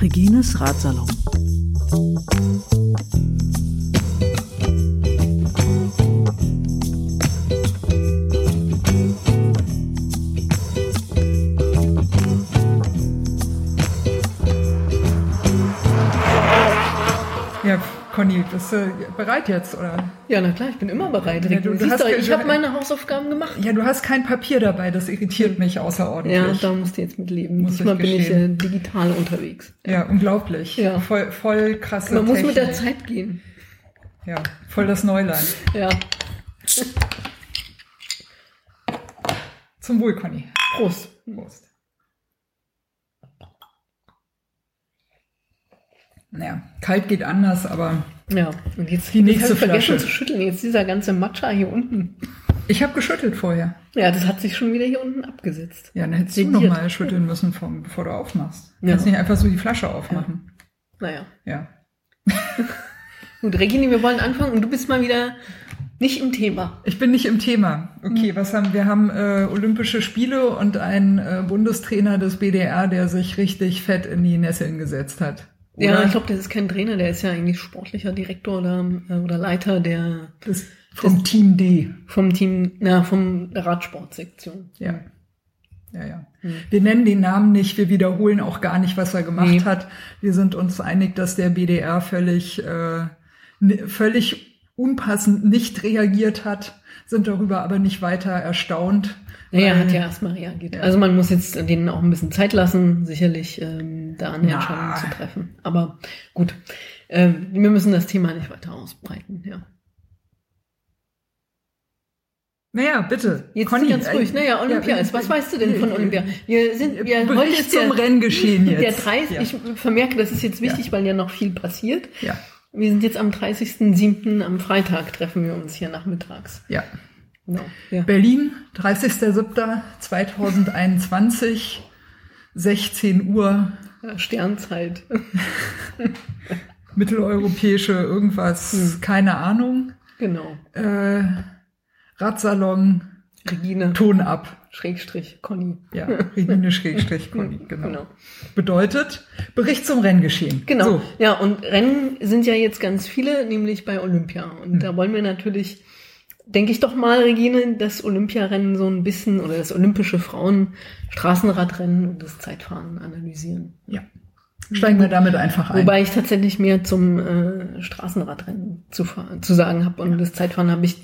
Regines Ratsalon. Bist du bereit jetzt, oder? Ja, na klar, ich bin immer bereit. Ja, du- du Siehst hast ge- ich habe meine Hausaufgaben gemacht. Ja, du hast kein Papier dabei, das irritiert mich außerordentlich. Ja, da musst du jetzt mit leben. Muss ich Diesmal bin ich äh, digital unterwegs. Ja, unglaublich. Ja. Voll, voll krasse Man muss mit der Technik. Zeit gehen. Ja, voll das Neuland. Ja. Zum Wohl, Conny. Prost. Prost. Naja, kalt geht anders, aber Ja, und jetzt Die nächste ich vergessen Flasche. zu schütteln. Jetzt dieser ganze Matcha hier unten. ich habe geschüttelt vorher. Ja, das hat sich schon wieder hier unten abgesetzt. Ja, dann hättest du Sediert. noch mal schütteln müssen, vom, bevor du aufmachst. Du Ja. kannst nicht einfach so die Flasche aufmachen. Naja. Ja. Gut, Regine, wir wollen anfangen und du bist mal wieder nicht im Thema. Ich bin nicht im Thema. Okay, was haben wir? haben äh, Olympische Spiele und einen äh, Bundestrainer des BDR, der sich richtig fett in die Nesseln gesetzt hat. Ja, Oder? ich glaube, das ist kein Trainer, der ist ja eigentlich sportlicher Direktor oder, äh, oder Leiter der das vom Team D. vom Team, na, vom der Radsportsektion. Ja. Ja, ja. Wir nennen den Namen nicht, wir wiederholen auch gar nicht, was er gemacht Nee. hat. Wir sind uns einig, dass der BDR völlig, äh, völlig unpassend nicht reagiert hat, sind darüber aber nicht weiter erstaunt. Naja, hat ja erstmal reagiert. Ja. Also man muss jetzt denen auch ein bisschen Zeit lassen, sicherlich ähm, da eine Na. Entscheidung zu treffen. Aber gut, ähm, wir müssen das Thema nicht weiter ausbreiten. Ja. Naja, bitte. Jetzt Conny, ganz äh, ruhig. Naja, Olympia ja, ist. Was weißt du denn von äh, Olympia? Wir sind, wir, Bericht heute ist der, zum Renngeschehen jetzt. der 30, Ja. ich vermerke, das ist jetzt wichtig, weil ja noch viel passiert. Ja, Wir sind jetzt am 30.07. am Freitag treffen wir uns hier nachmittags. ja. Genau. Ja. Berlin, 30.07.2021, 16 Uhr, Ja, Sternzeit. mitteleuropäische irgendwas, Hm. keine Ahnung. genau. Äh, Radsalon, Regine, Ton ab. Schrägstrich, Conny. Ja, Regine Schrägstrich Conny, genau. Genau. Bedeutet, Bericht zum Renngeschehen. Genau. So, Ja, und Rennen sind ja jetzt ganz viele, nämlich bei Olympia. Und Hm. da wollen wir natürlich, denke ich doch mal, Regine, das Olympiarennen so ein bisschen oder das olympische Frauen-Straßenradrennen und das Zeitfahren analysieren. ja. Steigen wir damit einfach ein. Wobei ich tatsächlich mehr zum äh, Straßenradrennen zu, zu sagen habe. Und das Zeitfahren habe ich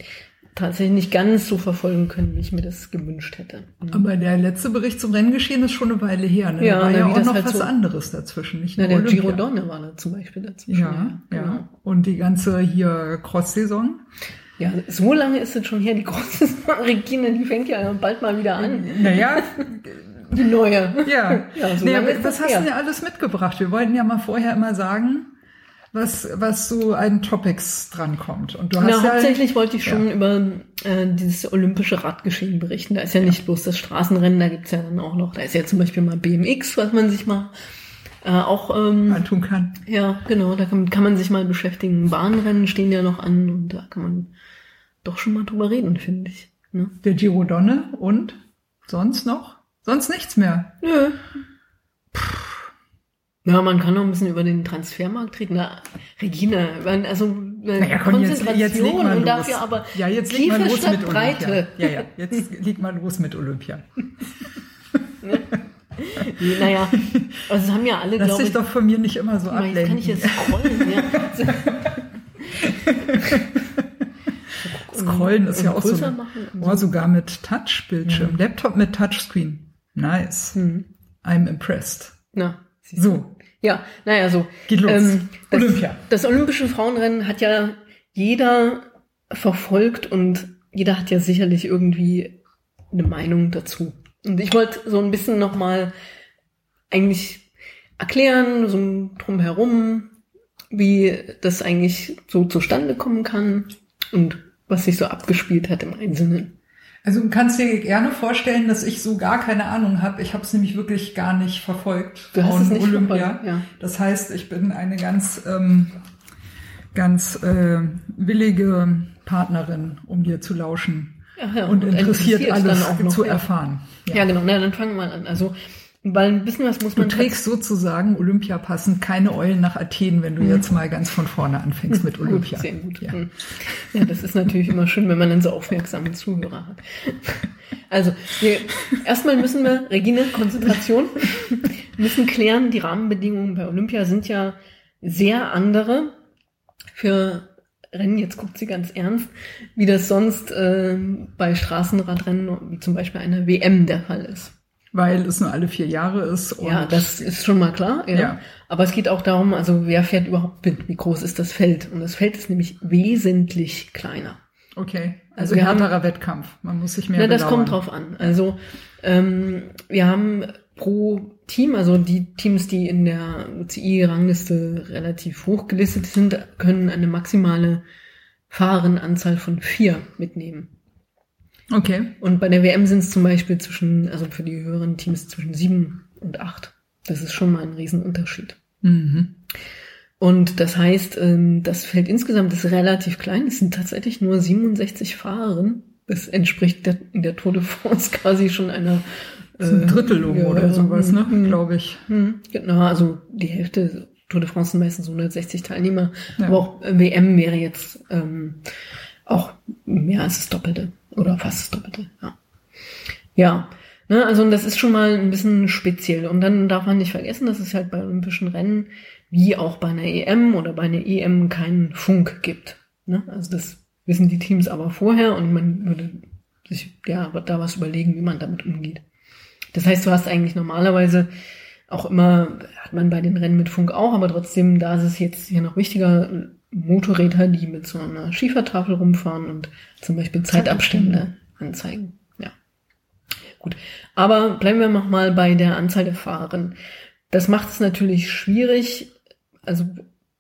tatsächlich nicht ganz so verfolgen können, wie ich mir das gewünscht hätte. Aber der letzte Bericht zum Renngeschehen ist schon eine Weile her. Ne? Ja, da war na, ja auch noch halt was so- anderes dazwischen, nicht Na, der Olympia. Giro Donne war da zum Beispiel dazwischen. Ja, ja. genau. Und die ganze hier Cross-Saison. Ja, so lange ist es schon her, die große Regine, die fängt ja bald mal wieder an. Naja, Die neue. ja. Ja, so ist was das hast du denn ja alles mitgebracht? Wir wollten ja mal vorher immer sagen, was, was so an Topics drankommt. Und du hast Na, ja, hauptsächlich wollte ich schon über äh, dieses olympische Radgeschehen berichten. Da ist ja nicht bloß das Straßenrennen, da gibt's ja dann auch noch, da ist ja zum Beispiel mal BMX, was man sich mal äh, auch, ähm, antun kann. ja, genau, da kann, kann man sich mal beschäftigen. Bahnrennen stehen ja noch an und da kann man doch schon mal drüber reden, finde ich. Ne? Der Giro Donne und sonst noch? Sonst nichts mehr. Nö. Ja, man kann noch ein bisschen über den Transfermarkt reden. Na, Regina, also äh, Naja, komm, jetzt, Konzentration jetzt leg mal und los. dafür aber ja, jetzt leg mal los mit Breite. Olympia. Ja, ja, jetzt leg mal los mit Olympia. Naja, also haben ja alle, Lass glaube ich. doch von mir nicht immer so mal, jetzt kann ich ablenken. jetzt scrollen. Ja. Scrollen ist ja und auch so. und Oh, sogar mit Touch-Bildschirm. Laptop mit Touchscreen. Nice. Hm. I'm impressed. Na. So, Ja, naja, so. Geht los. Ähm, das, Olympia. Das olympische Frauenrennen hat ja jeder verfolgt und jeder hat ja sicherlich irgendwie eine Meinung dazu. Und ich wollte so ein bisschen nochmal eigentlich erklären, so drumherum, wie das eigentlich so zustande kommen kann und was sich so abgespielt hat im Einzelnen. Also du kannst dir gerne vorstellen, dass ich so gar keine Ahnung habe. Ich habe es nämlich wirklich gar nicht verfolgt. Du hast es nicht Olympia. verfolgt, ja. Das heißt, ich bin eine ganz, ähm, ganz äh, willige Partnerin, um dir zu lauschen. Ja, ja, und, interessiert, interessiert alles noch, zu ja. erfahren. Ja, genau. Na, dann fangen wir mal an. Also, weil ein bisschen was muss Du man trägst sozusagen Olympia passend keine Eulen nach Athen, wenn du jetzt mal ganz von vorne anfängst mit Olympia. Gut, sehr gut. Ja. Hm. Ja, das ist natürlich immer schön, wenn man dann so aufmerksame Zuhörer hat. Also, wir, erstmal müssen wir, Regine, Konzentration, müssen klären, die Rahmenbedingungen bei Olympia sind ja sehr andere für Rennen, jetzt guckt sie ganz ernst, wie das sonst äh, bei Straßenradrennen, wie zum Beispiel einer WM der Fall ist. Weil es nur alle vier Jahre ist. Ja, das ist schon mal klar. Ja. Ja. Aber es geht auch darum, also wer fährt überhaupt mit? Wie groß ist das Feld? Und das Feld ist nämlich wesentlich kleiner. Okay, Also also, wir haben- härterer Wettkampf. Man muss sich mehr Ja, das belauern. kommt drauf an. Also ähm, wir haben pro Team, also die Teams, die in der UCI-Rangliste relativ hoch gelistet sind, können eine maximale Fahrerinnenanzahl von vier mitnehmen. Okay, Und bei der WM sind es zum Beispiel zwischen, also für die höheren Teams zwischen sieben und acht. Das ist schon mal ein Riesenunterschied. mhm. Und das heißt, ähm, das Feld insgesamt ist relativ klein. Es sind tatsächlich nur 67 Fahrerinnen. Das entspricht der, in der Tour de France quasi schon einer das ist ein äh, Drittelung ja, oder sowas, ne? hm, Glaube ich. hm, Genau, also die Hälfte Tour de France sind meistens 160 Teilnehmer. Ja. Aber auch äh, WM wäre jetzt ähm, auch mehr als das Doppelte oder fast das Doppelte. Ja, ja ne, also das ist schon mal ein bisschen speziell. Und dann darf man nicht vergessen, dass es halt bei Olympischen Rennen wie auch bei einer EM oder bei einer EM keinen Funk gibt. Ne? Also das wissen die Teams aber vorher und man würde sich ja da was überlegen, wie man damit umgeht. Das heißt, du hast eigentlich normalerweise auch immer, hat man bei den Rennen mit Funk auch, aber trotzdem, da ist es jetzt hier noch wichtiger, Motorräder, die mit so einer Schiefertafel rumfahren und zum Beispiel Zeitabstände anzeigen. Ja. Gut. Aber bleiben wir noch mal bei der Anzahl der Fahrerinnen. Das macht es natürlich schwierig, also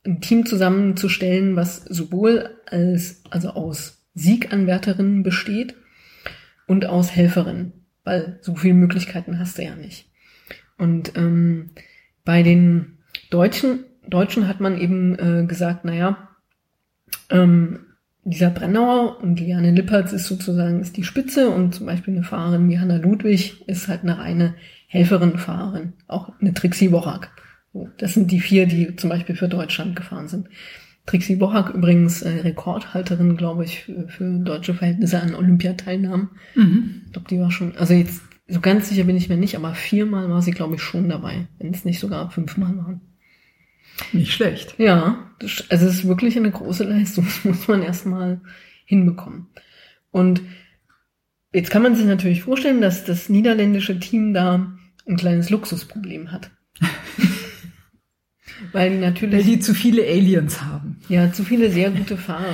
ein Team zusammenzustellen, was sowohl als, also aus Sieganwärterinnen besteht und aus Helferinnen, weil so viele Möglichkeiten hast du ja nicht. Und ähm, bei den Deutschen, Deutschen hat man eben äh, gesagt, naja, ähm, dieser Brennauer und Liane Lippertz ist sozusagen ist die Spitze und zum Beispiel eine Fahrerin wie Hanna Ludwig ist halt eine reine Helferin-Fahrerin, auch eine Trixie Worak. Das sind die vier, die zum Beispiel für Deutschland gefahren sind. Trixie Worak übrigens äh, Rekordhalterin, glaube ich, für, für deutsche Verhältnisse an Olympiateilnahmen. Mhm. Ich glaube, die war schon, also jetzt so ganz sicher bin ich mir nicht, aber viermal war sie, glaube ich, schon dabei, wenn es nicht sogar fünfmal waren. Nicht schlecht. Ja, also es ist wirklich eine große Leistung. Das muss man erstmal hinbekommen. Und jetzt kann man sich natürlich vorstellen, dass das niederländische Team da ein kleines Luxusproblem hat. Weil die Weil natürlich die zu viele Aliens haben. ja zu viele sehr gute Fahrer.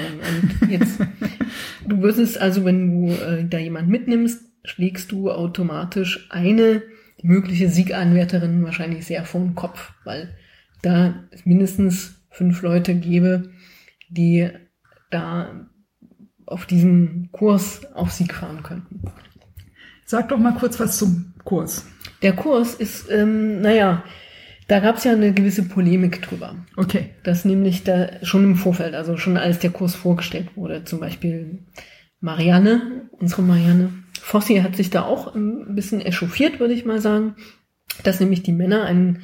Und jetzt, du würdest also, wenn du äh, da jemand mitnimmst, schlägst du automatisch eine mögliche Sieganwärterin wahrscheinlich sehr vor den Kopf, weil da es mindestens fünf Leute gäbe, die da auf diesem Kurs auf Sieg fahren könnten. Sag doch mal kurz was zum Kurs. Der Kurs ist, ähm, naja, da gab es ja eine gewisse Polemik drüber. Okay. dass nämlich da schon im Vorfeld, also schon als der Kurs vorgestellt wurde, zum Beispiel Marianne, unsere Marianne Fossi hat sich da auch ein bisschen echauffiert, würde ich mal sagen, dass nämlich die Männer einen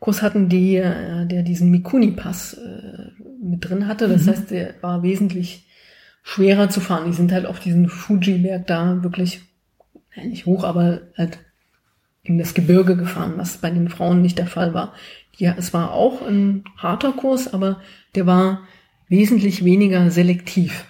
Kurs hatten, die, äh, der diesen Mikuni-Pass äh, mit drin hatte. Das Mhm. heißt, der war wesentlich schwerer zu fahren. Die sind halt auf diesen Fuji-Berg da wirklich, ja, nicht hoch, aber halt in das Gebirge gefahren, was bei den Frauen nicht der Fall war. Ja, es war auch ein harter Kurs, aber der war wesentlich weniger selektiv.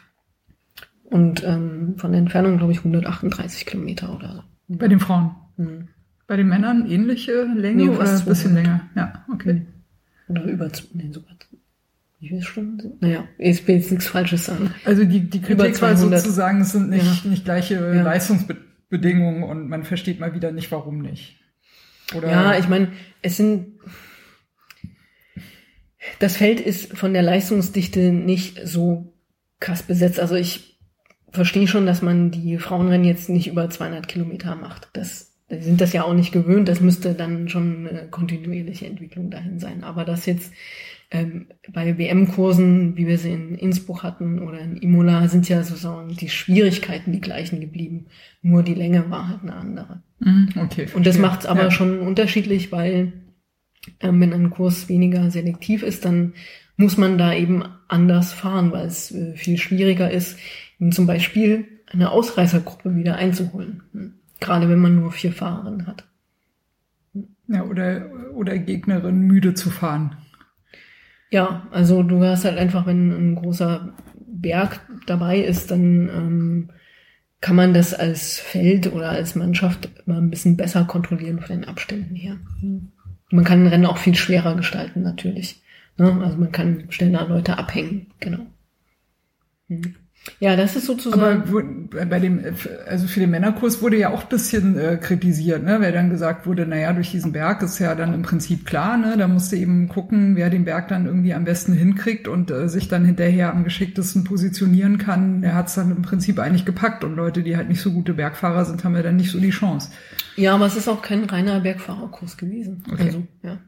Und ähm, von der Entfernung, glaube ich, 138 Kilometer oder so. Bei den Frauen. Hm. Bei den Männern ähnliche Länge Nee, oder ein bisschen 200. länger? Ja, okay. Oder über, nee, sogar, wie viele Stunden sind? Naja, ich will jetzt nichts Falsches sagen. Also die, die Kritik war 200. sozusagen, es sind nicht, Ja. nicht gleiche Ja. Leistungsbedingungen und man versteht mal wieder nicht, warum nicht. Oder Ja, ich meine, es sind. Das Feld ist von der Leistungsdichte nicht so krass besetzt. Also ich verstehe schon, dass man die Frauenrennen jetzt nicht über 200 Kilometer macht. Das, die sind das ja auch nicht gewöhnt. Das müsste dann schon eine kontinuierliche Entwicklung dahin sein. Aber dass jetzt ähm, bei WM-Kursen, wie wir sie in Innsbruck hatten oder in Imola, sind ja sozusagen die Schwierigkeiten die gleichen geblieben. Nur die Länge war halt eine andere. Mhm, okay. Und das macht es aber ja. schon unterschiedlich, weil ähm, wenn ein Kurs weniger selektiv ist, dann muss man da eben anders fahren, weil es äh, viel schwieriger ist, zum Beispiel eine Ausreißergruppe wieder einzuholen. Gerade wenn man nur vier Fahrerinnen hat. Ja, oder, oder Gegnerin müde zu fahren. Ja, also du hast halt einfach, wenn ein großer Berg dabei ist, dann ähm, kann man das als Feld oder als Mannschaft immer ein bisschen besser kontrollieren von den Abständen her. Man kann ein Rennen auch viel schwerer gestalten, natürlich. Ne? Also man kann schneller Leute abhängen, genau. Hm. Ja, das ist sozusagen. Aber bei dem, also für den Männerkurs wurde ja auch bisschen äh, kritisiert, ne, weil dann gesagt wurde, naja, durch diesen Berg ist ja dann im Prinzip klar, ne, da musste eben gucken, wer den Berg dann irgendwie am besten hinkriegt und äh, sich dann hinterher am geschicktesten positionieren kann. Der hat es dann im Prinzip eigentlich gepackt und Leute, die halt nicht so gute Bergfahrer sind, haben ja dann nicht so die Chance. Ja, aber es ist auch kein reiner Bergfahrerkurs gewesen. Okay. Also, ja.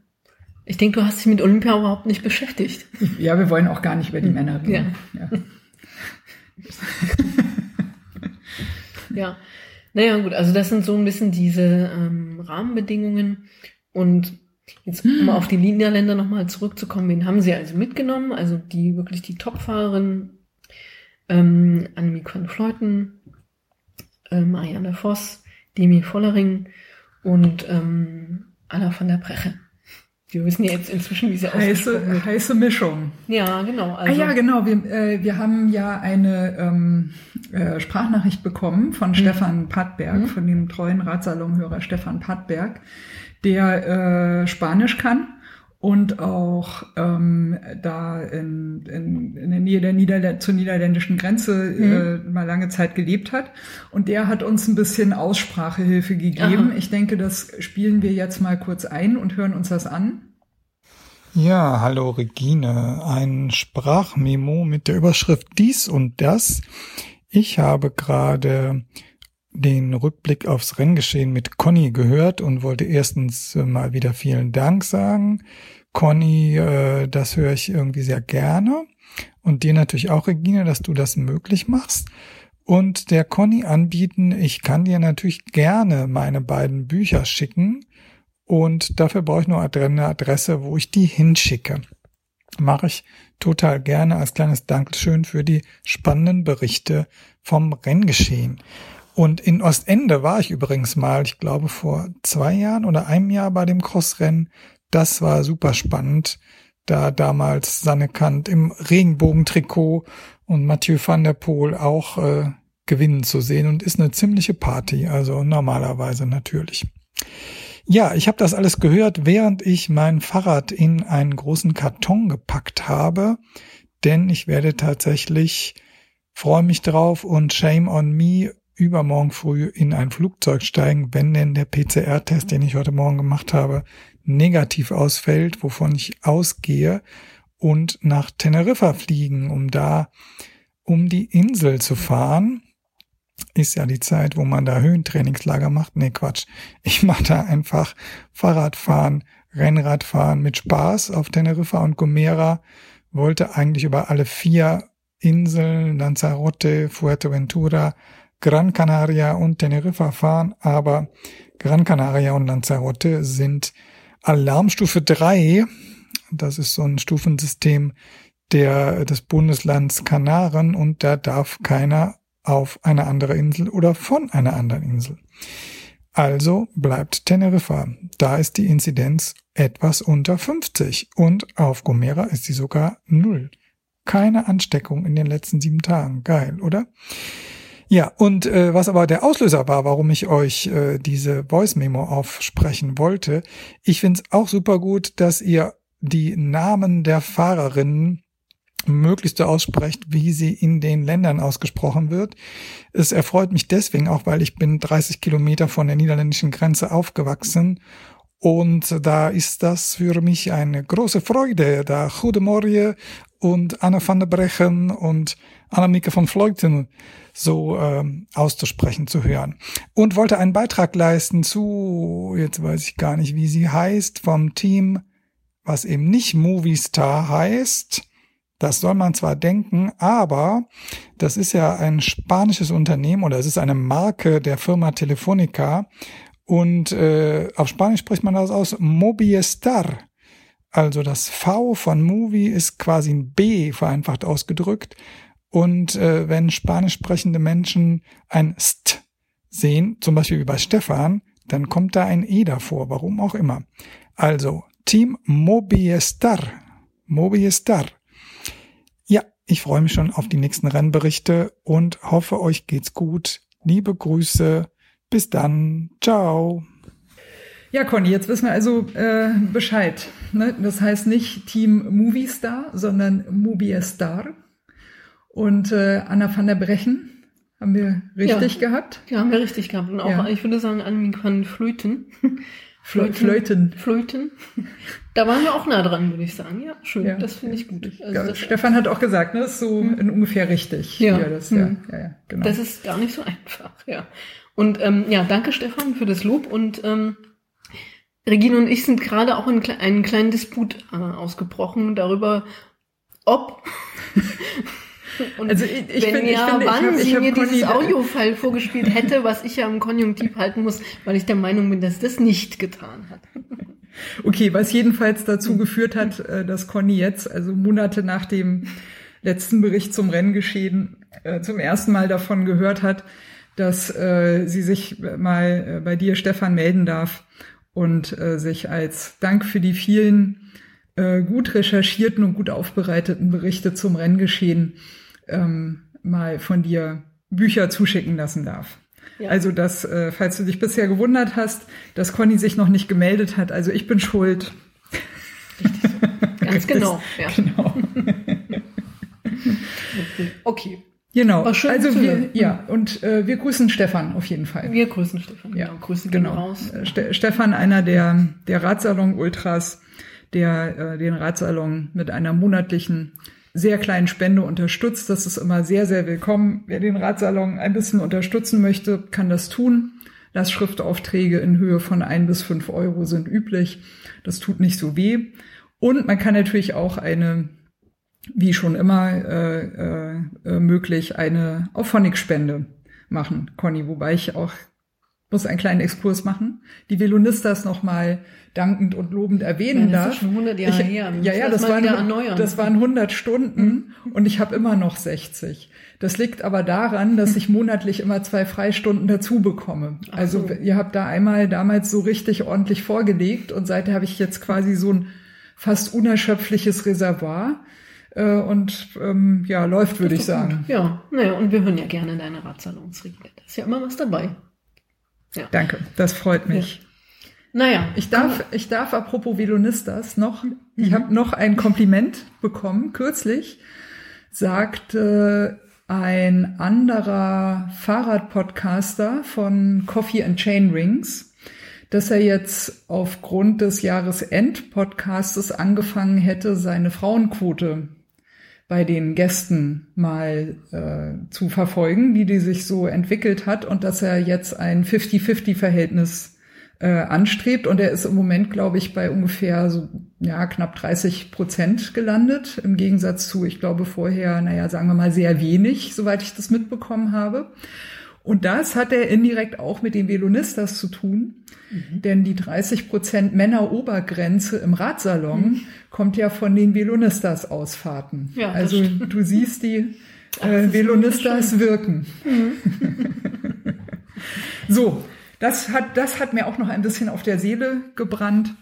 Ich denke, du hast dich mit Olympia überhaupt nicht beschäftigt. Ja, wir wollen auch gar nicht über die Männer reden. Ja. ja. ja. Naja, gut, also das sind so ein bisschen diese ähm, Rahmenbedingungen. Und jetzt, um hm. auf die Niederländer nochmal zurückzukommen, wen haben sie also mitgenommen? Also die wirklich die Topfahrerin ähm, Annemiek van Fleuten, äh, Marianne Voss, Demi Vollering und ähm, Anna van der Breche. Wir wissen ja jetzt inzwischen, wie sie heiße, heiße Mischung. Ja, genau. Also. Ah ja, genau. Wir, äh, wir haben ja eine ähm, äh, Sprachnachricht bekommen von mhm. Stefan Pattberg, mhm. von dem treuen Ratsalonhörer Stefan Pattberg, der äh, Spanisch kann und auch ähm, da in, in, in der Nähe der Niederl zur niederländischen Grenze mhm. äh, mal lange Zeit gelebt hat. Und der hat uns ein bisschen Aussprachehilfe gegeben. Aha. Ich denke, das spielen wir jetzt mal kurz ein und hören uns das an. Ja, hallo Regine. Ein Sprachmemo mit der Überschrift dies und das. Ich habe gerade den Rückblick aufs Renngeschehen mit Conny gehört und wollte erstens mal wieder vielen Dank sagen. Conny, äh, das höre ich irgendwie sehr gerne. Und dir natürlich auch, Regine, dass du das möglich machst. Und der Conny anbieten, ich kann dir natürlich gerne meine beiden Bücher schicken. Und dafür brauche ich nur eine Adresse, wo ich die hinschicke. Mache ich total gerne als kleines Dankeschön für die spannenden Berichte vom Renngeschehen. Und in Ostende war ich übrigens mal, ich glaube vor zwei Jahren oder einem Jahr bei dem Crossrennen. Das war super spannend, da damals Sanne Kant im Regenbogentrikot und Mathieu van der Poel auch äh, gewinnen zu sehen und ist eine ziemliche Party, also normalerweise natürlich. Ja, ich habe das alles gehört, während ich mein Fahrrad in einen großen Karton gepackt habe, denn ich werde tatsächlich freue mich drauf und shame on me übermorgen früh in ein Flugzeug steigen, wenn denn der PCR-Test, den ich heute Morgen gemacht habe, negativ ausfällt, wovon ich ausgehe, und nach Teneriffa fliegen, um da um die Insel zu fahren. Ist ja die Zeit, wo man da Höhentrainingslager macht. Nee, Quatsch. Ich mache da einfach Fahrradfahren, Rennradfahren mit Spaß auf Teneriffa und Gomera. Wollte eigentlich über alle vier Inseln, Lanzarote, Fuerteventura, Gran Canaria und Teneriffa fahren, aber Gran Canaria und Lanzarote sind Alarmstufe 3. Das ist so ein Stufensystem der, des Bundeslands Kanaren und da darf keiner auf eine andere Insel oder von einer anderen Insel. Also bleibt Teneriffa. Da ist die Inzidenz etwas unter 50 und auf Gomera ist sie sogar null. Keine Ansteckung in den letzten sieben Tagen. Geil, oder? Ja, und äh, was aber der Auslöser war, warum ich euch äh, diese Voice Memo aufsprechen wollte, ich find's auch super gut, dass ihr die Namen der Fahrerinnen möglichst so aussprecht, wie sie in den Ländern ausgesprochen wird. Es erfreut mich deswegen auch, weil ich bin 30 Kilometer von der niederländischen Grenze aufgewachsen und da ist das für mich eine große Freude, da Goedemorgen und Anne van der Brechen und Annemieke von Fleuten so ähm, auszusprechen, zu hören. Und wollte einen Beitrag leisten zu, jetzt weiß ich gar nicht, wie sie heißt, vom Team was eben nicht Movie Star heißt. Das soll man zwar denken, aber das ist ja ein spanisches Unternehmen oder es ist eine Marke der Firma Telefonica und äh, auf Spanisch spricht man das aus Mobiestar. Also das V von Movie ist quasi ein B vereinfacht ausgedrückt. Und äh, wenn spanisch sprechende Menschen ein St sehen, zum Beispiel wie bei Stefan, dann kommt da ein E davor, warum auch immer. Also Team Mobiestar. Mobiestar. Ja, ich freue mich schon auf die nächsten Rennberichte und hoffe, euch geht's gut. Liebe Grüße. Bis dann. Ciao. Ja, Conny, jetzt wissen wir also äh, Bescheid. Ne? Das heißt nicht Team Movie Star, sondern Mobiestar. Und äh, Anna van der Brechen haben wir richtig ja, gehabt. Ja, haben wir richtig gehabt. Und auch, ja. ich würde sagen, Annemiek van Flöten. Flöten. Flöten. Flöten. Da waren wir auch nah dran, würde ich sagen. Ja, schön. Ja. Das finde ich gut. Also ja, Stefan hat auch gesagt, ne, ist so hm. in ungefähr richtig. Ja. Ja, das, hm. ja, ja, genau. Das ist gar nicht so einfach, ja. Und ähm, ja, danke Stefan für das Lob und ähm, Regine und ich sind gerade auch in einen kleinen Disput äh, ausgebrochen darüber, ob und also ich, ich wenn find, ja, finde, wann hab, sie mir dieses Audiofile vorgespielt hätte, was ich ja im Konjunktiv halten muss, weil ich der Meinung bin, dass das nicht getan hat. Okay, was jedenfalls dazu geführt hat, äh, dass Conny jetzt, also Monate nach dem letzten Bericht zum Renngeschehen, äh, zum ersten Mal davon gehört hat, dass äh, sie sich mal bei dir, Stefan, melden darf und sich als Dank für die vielen gut recherchierten und gut aufbereiteten Berichte zum Renngeschehen ähm, mal von dir Bücher zuschicken lassen darf. Ja. Also das, äh, falls du dich bisher gewundert hast, dass Conny sich noch nicht gemeldet hat, also ich bin schuld. Richtig so. Ganz genau. Ja. genau. okay. Genau. also wir, ja, und äh, wir grüßen Stefan auf jeden Fall. Wir grüßen Stefan. Ja, genau. grüßen genau. raus. Äh, Ste Stefan, einer der der Ratsalon Ultras, der äh, den Ratsalon mit einer monatlichen sehr kleinen Spende unterstützt. Das ist immer sehr sehr willkommen. Wer den Ratsalon ein bisschen unterstützen möchte, kann das tun. Lastschriftaufträge in Höhe von ein bis fünf Euro sind üblich. Das tut nicht so weh. Und man kann natürlich auch eine wie schon immer äh, äh, möglich eine Auphonic-Spende machen, Conny, wobei ich auch muss einen kleinen Exkurs machen, die Velonistas nochmal dankend und lobend erwähnen ja, das darf. Ist schon 100 Jahre ich, her. Ja, ja, das, waren, das waren 100 Stunden mhm. und ich habe immer noch 60. Das liegt aber daran, dass ich monatlich immer zwei Freistunden dazu bekomme. Ach also so. ihr habt da einmal damals so richtig ordentlich vorgelegt und seitdem habe ich jetzt quasi so ein fast unerschöpfliches Reservoir äh, und ähm, ja, läuft, würde ich sagen. Gut. Ja, naja, und wir hören ja gerne deine Radsalonsregel. Da ist ja immer was dabei. Ja. Danke, das freut mich. Ja. Naja. Ich darf, ich darf apropos Velonistas noch, mhm. ich habe noch ein Kompliment bekommen, kürzlich sagte ein anderer Fahrradpodcaster von Coffee and Chain Rings, dass er jetzt aufgrund des Jahresend-Podcastes angefangen hätte, seine Frauenquote bei den Gästen mal äh, zu verfolgen, wie die sich so entwickelt hat und dass er jetzt ein 50-50-Verhältnis äh, anstrebt und er ist im Moment, glaube ich, bei ungefähr so ja knapp 30 Prozent gelandet im Gegensatz zu, ich glaube vorher, naja, sagen wir mal sehr wenig, soweit ich das mitbekommen habe. Und das hat er indirekt auch mit den Velonistas zu tun, mhm. denn die 30 Prozent Männerobergrenze im Radsalon mhm. kommt ja von den Velonistas Ausfahrten. Ja, also du siehst die äh, Velonistas wirken. Mhm. so, das hat, das hat mir auch noch ein bisschen auf der Seele gebrannt.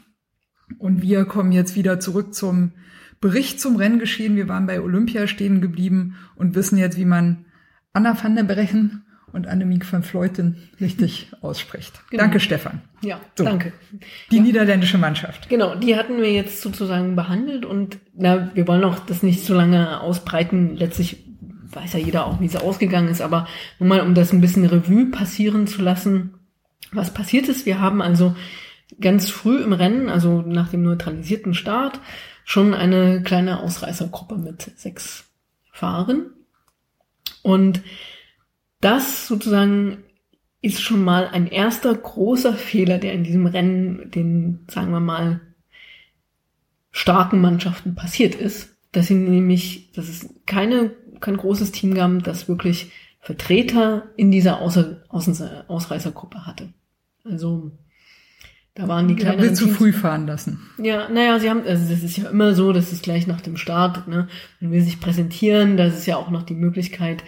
Und wir kommen jetzt wieder zurück zum Bericht zum Renngeschehen. Wir waren bei Olympia stehen geblieben und wissen jetzt, wie man Anna van der Brechen und Annemiek van Fleuten richtig ausspricht. Genau. Danke, Stefan. Ja, so, danke. Die ja. niederländische Mannschaft. Genau, die hatten wir jetzt sozusagen behandelt und na, wir wollen auch das nicht so lange ausbreiten. Letztlich weiß ja jeder auch, wie es ausgegangen ist, aber nur mal, um das ein bisschen Revue passieren zu lassen, was passiert ist. Wir haben also ganz früh im Rennen, also nach dem neutralisierten Start, schon eine kleine Ausreißergruppe mit sechs Fahrern. Und das sozusagen ist schon mal ein erster großer Fehler, der in diesem Rennen den, sagen wir mal, starken Mannschaften passiert ist, dass sie nämlich, dass es keine, kein großes Team gab, das wirklich Vertreter in dieser Außer, Außen, Ausreißergruppe hatte. Also da waren die kleineren ja, zu Teams. früh fahren lassen. Ja, naja, sie haben, also das ist ja immer so, das ist gleich nach dem Start, ne, wenn wir sich präsentieren, das ist ja auch noch die Möglichkeit,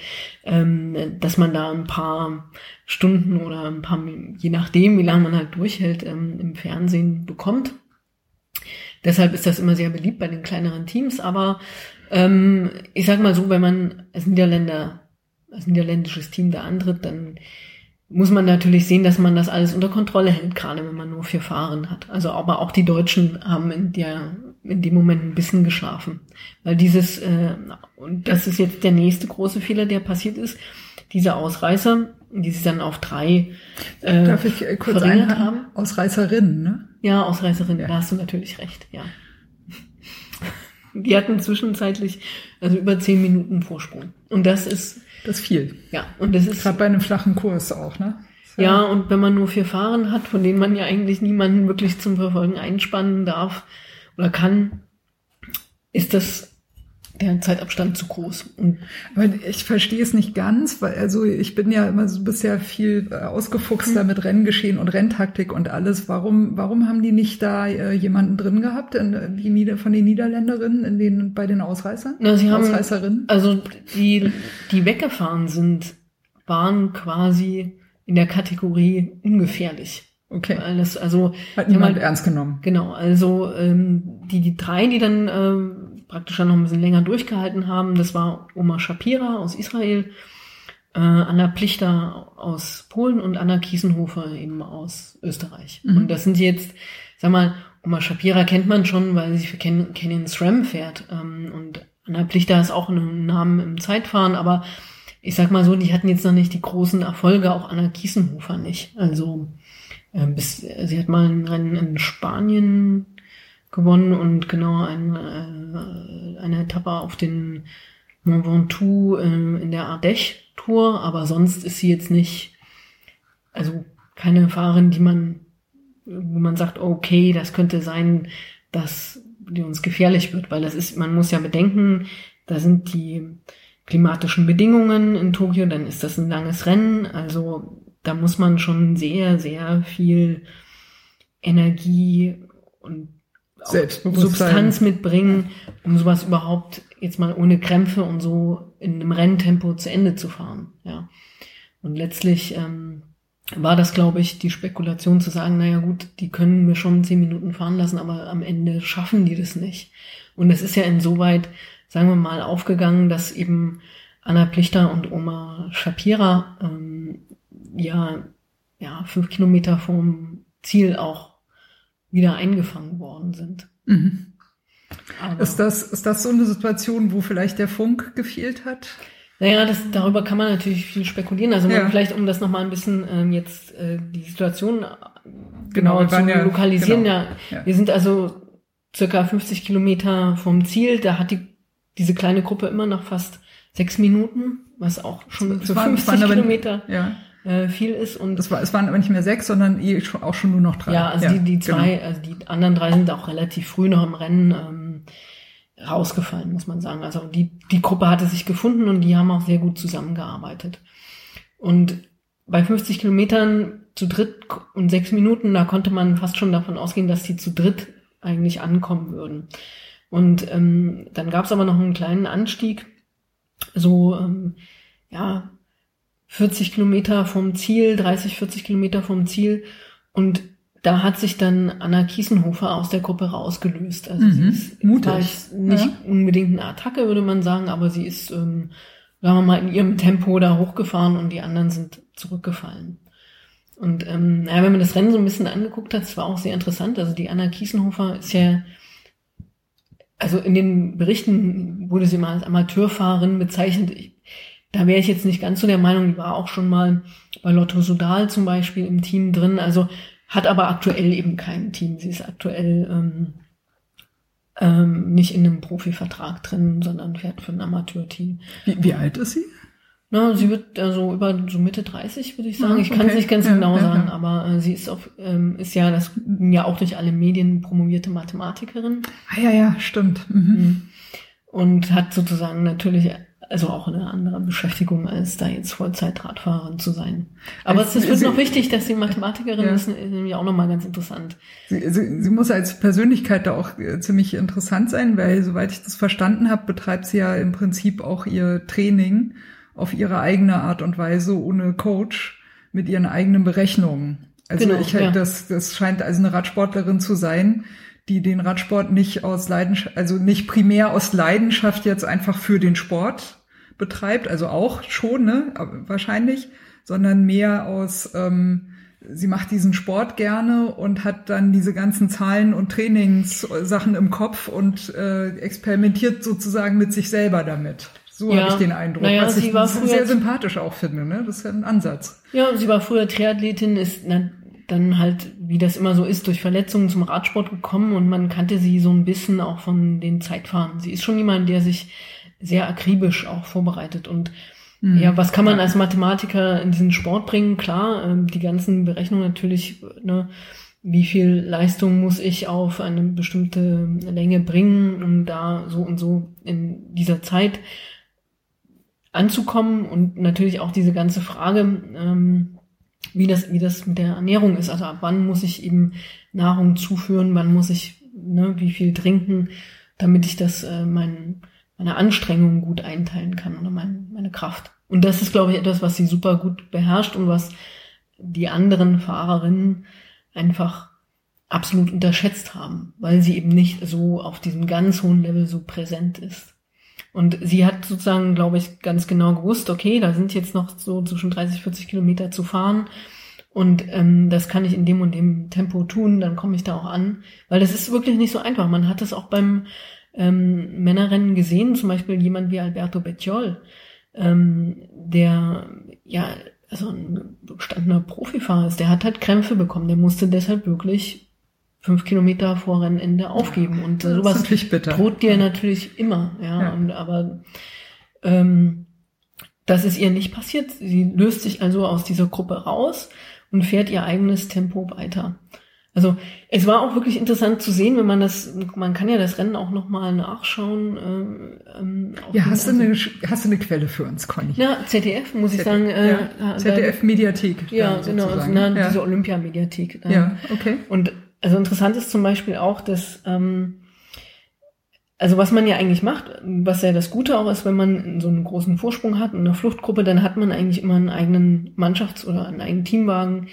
ähm, dass man da ein paar Stunden oder ein paar, je nachdem, wie lange man halt durchhält, ähm, im Fernsehen bekommt. Deshalb ist das immer sehr beliebt bei den kleineren Teams, aber ähm, ich sag mal so, wenn man als Niederländer, als niederländisches Team da antritt, dann muss man natürlich sehen, dass man das alles unter Kontrolle hält, gerade wenn man nur vier Fahren hat. Also aber auch die Deutschen haben in der in dem Moment ein bisschen geschlafen, weil dieses äh, und das ist jetzt der nächste große Fehler, der passiert ist, diese Ausreißer, die sich dann auf drei äh, Darf ich äh, kurz verringert haben. Ausreißerinnen, ne? Ja, Ausreißerinnen, ja. da hast du natürlich recht, ja. Die hatten zwischenzeitlich also über zehn Minuten Vorsprung und das ist das ist viel. Ja, und das ist. Gerade bei einem flachen Kurs auch, ne? Ja. ja, und wenn man nur vier Fahren hat, von denen man ja eigentlich niemanden wirklich zum Verfolgen einspannen darf oder kann, ist das der Zeitabstand zu groß. Und Aber ich verstehe es nicht ganz, weil also ich bin ja immer so bisher viel äh, ausgefuchster hm. mit Renngeschehen und Renntaktik und alles. Warum, warum haben die nicht da äh, jemanden drin gehabt, in, die Nieder von den Niederländerinnen in den, bei den Ausreißern? Na, sie haben, Ausreißerinnen? Also die, die weggefahren sind, waren quasi in der Kategorie ungefährlich. Okay. Das, also, Hat niemand halt, ernst genommen. Genau, also ähm, die, die drei, die dann ähm, praktisch noch ein bisschen länger durchgehalten haben. Das war Oma Shapira aus Israel, äh, Anna Plichter aus Polen und Anna Kiesenhofer eben aus Österreich. Mhm. Und das sind jetzt, sag mal, Oma Shapira kennt man schon, weil sie für Ken Canyon SRAM fährt. Ähm, und Anna Plichter ist auch ein Namen im Zeitfahren, aber ich sag mal so, die hatten jetzt noch nicht die großen Erfolge, auch Anna Kiesenhofer nicht. Also äh, bis, sie hat mal ein Rennen in Spanien gewonnen und genau ein, äh, eine Etappe auf den Mont Ventoux äh, in der Ardèche Tour, aber sonst ist sie jetzt nicht, also keine Fahrerin, die man, wo man sagt, okay, das könnte sein, dass die uns gefährlich wird, weil das ist, man muss ja bedenken, da sind die klimatischen Bedingungen in Tokio, dann ist das ein langes Rennen, also da muss man schon sehr, sehr viel Energie und Substanz mitbringen, um sowas überhaupt jetzt mal ohne Krämpfe und so in einem Renntempo zu Ende zu fahren. Ja. Und letztlich ähm, war das, glaube ich, die Spekulation zu sagen, naja gut, die können wir schon zehn Minuten fahren lassen, aber am Ende schaffen die das nicht. Und es ist ja insoweit, sagen wir mal, aufgegangen, dass eben Anna Plichter und Oma Shapira ähm, ja, ja fünf Kilometer vom Ziel auch wieder eingefangen worden sind. Mhm. Ist das, ist das so eine Situation, wo vielleicht der Funk gefehlt hat? Naja, das, darüber kann man natürlich viel spekulieren. Also ja. vielleicht, um das nochmal ein bisschen ähm, jetzt äh, die Situation genau, genau zu ja, lokalisieren. Genau. Ja, ja, wir sind also circa 50 Kilometer vom Ziel. Da hat die diese kleine Gruppe immer noch fast sechs Minuten, was auch schon für 50 Kilometer ja äh, viel ist. Und das war, es waren aber nicht mehr sechs, sondern eh schon, auch schon nur noch drei. Ja, also ja, die, die zwei, genau. also die anderen drei sind auch relativ früh noch im Rennen ähm, rausgefallen, muss man sagen. Also die, die Gruppe hatte sich gefunden und die haben auch sehr gut zusammengearbeitet. Und bei 50 Kilometern zu dritt und sechs Minuten, da konnte man fast schon davon ausgehen, dass die zu dritt eigentlich ankommen würden. Und ähm, dann gab es aber noch einen kleinen Anstieg, so ähm, ja 40 Kilometer vom Ziel, 30, 40 Kilometer vom Ziel. Und da hat sich dann Anna Kiesenhofer aus der Gruppe rausgelöst. Also mhm. sie ist Mutig. nicht ja. unbedingt eine Attacke, würde man sagen, aber sie ist, ähm, sagen wir mal, in ihrem Tempo da hochgefahren und die anderen sind zurückgefallen. Und ähm, ja, wenn man das Rennen so ein bisschen angeguckt hat, es war auch sehr interessant. Also die Anna Kiesenhofer ist ja, also in den Berichten wurde sie mal als Amateurfahrerin bezeichnet. Ich, da wäre ich jetzt nicht ganz so der Meinung, die war auch schon mal bei Lotto Sudal zum Beispiel im Team drin, also hat aber aktuell eben kein Team. Sie ist aktuell ähm, ähm, nicht in einem Profivertrag drin, sondern fährt für ein Amateurteam. Wie, wie alt ist sie? Na, sie wird also über so Mitte 30, würde ich sagen. Ja, ich kann es okay. nicht ganz Ja, genau ja, sagen, aber äh, sie ist auf, ähm, ist ja das ja auch durch alle Medien promovierte Mathematikerin Ah ja, ja, stimmt. Mhm. und hat sozusagen natürlich also auch eine andere Beschäftigung, als da jetzt Vollzeit-Radfahrerin zu sein. Aber Es- wird sie- noch wichtig, dass sie Mathematikerin Ja. ist, ist nämlich auch nochmal ganz interessant. Sie, sie, sie muss als Persönlichkeit da auch äh, ziemlich interessant sein, weil soweit ich das verstanden habe, betreibt sie ja im Prinzip auch ihr Training auf ihre eigene Art und Weise ohne Coach mit ihren eigenen Berechnungen. Also Genau, ich halt, ja. das, das scheint also eine Radsportlerin zu sein, die den Radsport nicht aus Leidenschaft, also nicht primär aus Leidenschaft jetzt einfach für den Sport betreibt, also auch schon, ne, wahrscheinlich, sondern mehr aus, ähm, sie macht diesen Sport gerne und hat dann diese ganzen Zahlen und Trainingssachen im Kopf und äh, experimentiert sozusagen mit sich selber damit. So Ja. habe ich den Eindruck, Naja, was ich war sehr sympathisch auch finde. Ne? Das ist ja ein Ansatz. Ja, sie war früher Triathletin, ist na, dann halt, wie das immer so ist, durch Verletzungen zum Radsport gekommen und man kannte sie so ein bisschen auch von den Zeitfahren. Sie ist schon jemand, der sich sehr akribisch auch vorbereitet und Mhm. ja, was kann man als Mathematiker in diesen Sport bringen? Klar, ähm, die ganzen Berechnungen natürlich, ne, wie viel Leistung muss ich auf eine bestimmte Länge bringen, um da so und so in dieser Zeit anzukommen und natürlich auch diese ganze Frage, ähm, wie das, wie das mit der Ernährung ist. Also ab wann muss ich eben Nahrung zuführen, wann muss ich, ne, wie viel trinken, damit ich das, äh, mein, meine Anstrengungen gut einteilen kann oder mein, meine Kraft. Und das ist, glaube ich, etwas, was sie super gut beherrscht und was die anderen Fahrerinnen einfach absolut unterschätzt haben, weil sie eben nicht so auf diesem ganz hohen Level so präsent ist. Und sie hat sozusagen, glaube ich, ganz genau gewusst, okay, da sind jetzt noch so zwischen 30, 40 Kilometer zu fahren. Und ähm, das kann ich in dem und dem Tempo tun, dann komme ich da auch an. Weil das ist wirklich nicht so einfach. Man hat das auch beim ähm, Männerrennen gesehen, zum Beispiel jemand wie Alberto Bettiol, ähm, der ja also ein gestandener Profifahrer ist, der hat halt Krämpfe bekommen. Der musste deshalb wirklich fünf Kilometer vor Rennende aufgeben. Und Das ist sowas droht dir natürlich immer, ja. Ja. Und aber ähm, das ist ihr nicht passiert. Sie löst sich also aus dieser Gruppe raus und fährt ihr eigenes Tempo weiter. Also es war auch wirklich interessant zu sehen, wenn man das, man kann ja das Rennen auch nochmal nachschauen. ähm, ähm, Ja, hast du, eine, hast du eine Quelle für uns, Conny? Ja, ZDF, muss ich sagen. Äh, ja. ZDF-Mediathek. Ja, genau, also, na, ja. diese Olympiamediathek. ähm, ja, okay. und also interessant ist zum Beispiel auch, dass ähm, also was man ja eigentlich macht, was ja das Gute auch ist, wenn man so einen großen Vorsprung hat in einer Fluchtgruppe, dann hat man eigentlich immer einen eigenen Mannschafts- oder einen eigenen Teamwagen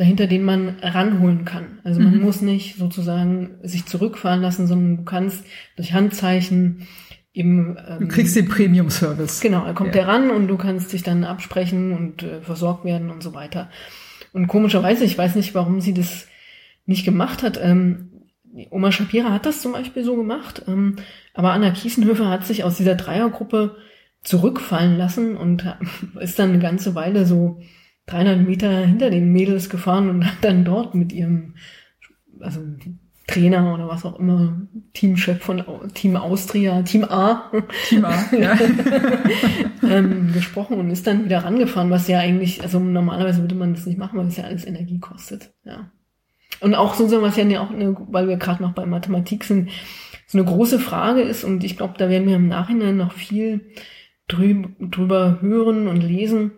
dahinter, den man ranholen kann. Also man Mhm. muss nicht sozusagen sich zurückfahren lassen, sondern du kannst durch Handzeichen eben Du ähm, kriegst den Premium-Service. Genau, er kommt Ja. der ran und du kannst dich dann absprechen und äh, versorgt werden und so weiter. Und komischerweise, ich weiß nicht, warum sie das nicht gemacht hat. Ähm, Oma Shapira hat das zum Beispiel so gemacht, ähm, aber Anna Kiesenhöfer hat sich aus dieser Dreiergruppe zurückfallen lassen und ist dann eine ganze Weile so 300 Meter hinter den Mädels gefahren und hat dann dort mit ihrem, also Trainer oder was auch immer, Teamchef von Team Austria, Team A, Team A, ja. ähm, gesprochen und ist dann wieder rangefahren, was ja eigentlich, also normalerweise würde man das nicht machen, weil es ja alles Energie kostet. Ja. Und auch sozusagen, was ja auch, eine, weil wir gerade noch bei Mathematik sind, so eine große Frage ist, und ich glaube, da werden wir im Nachhinein noch viel drüber hören und lesen,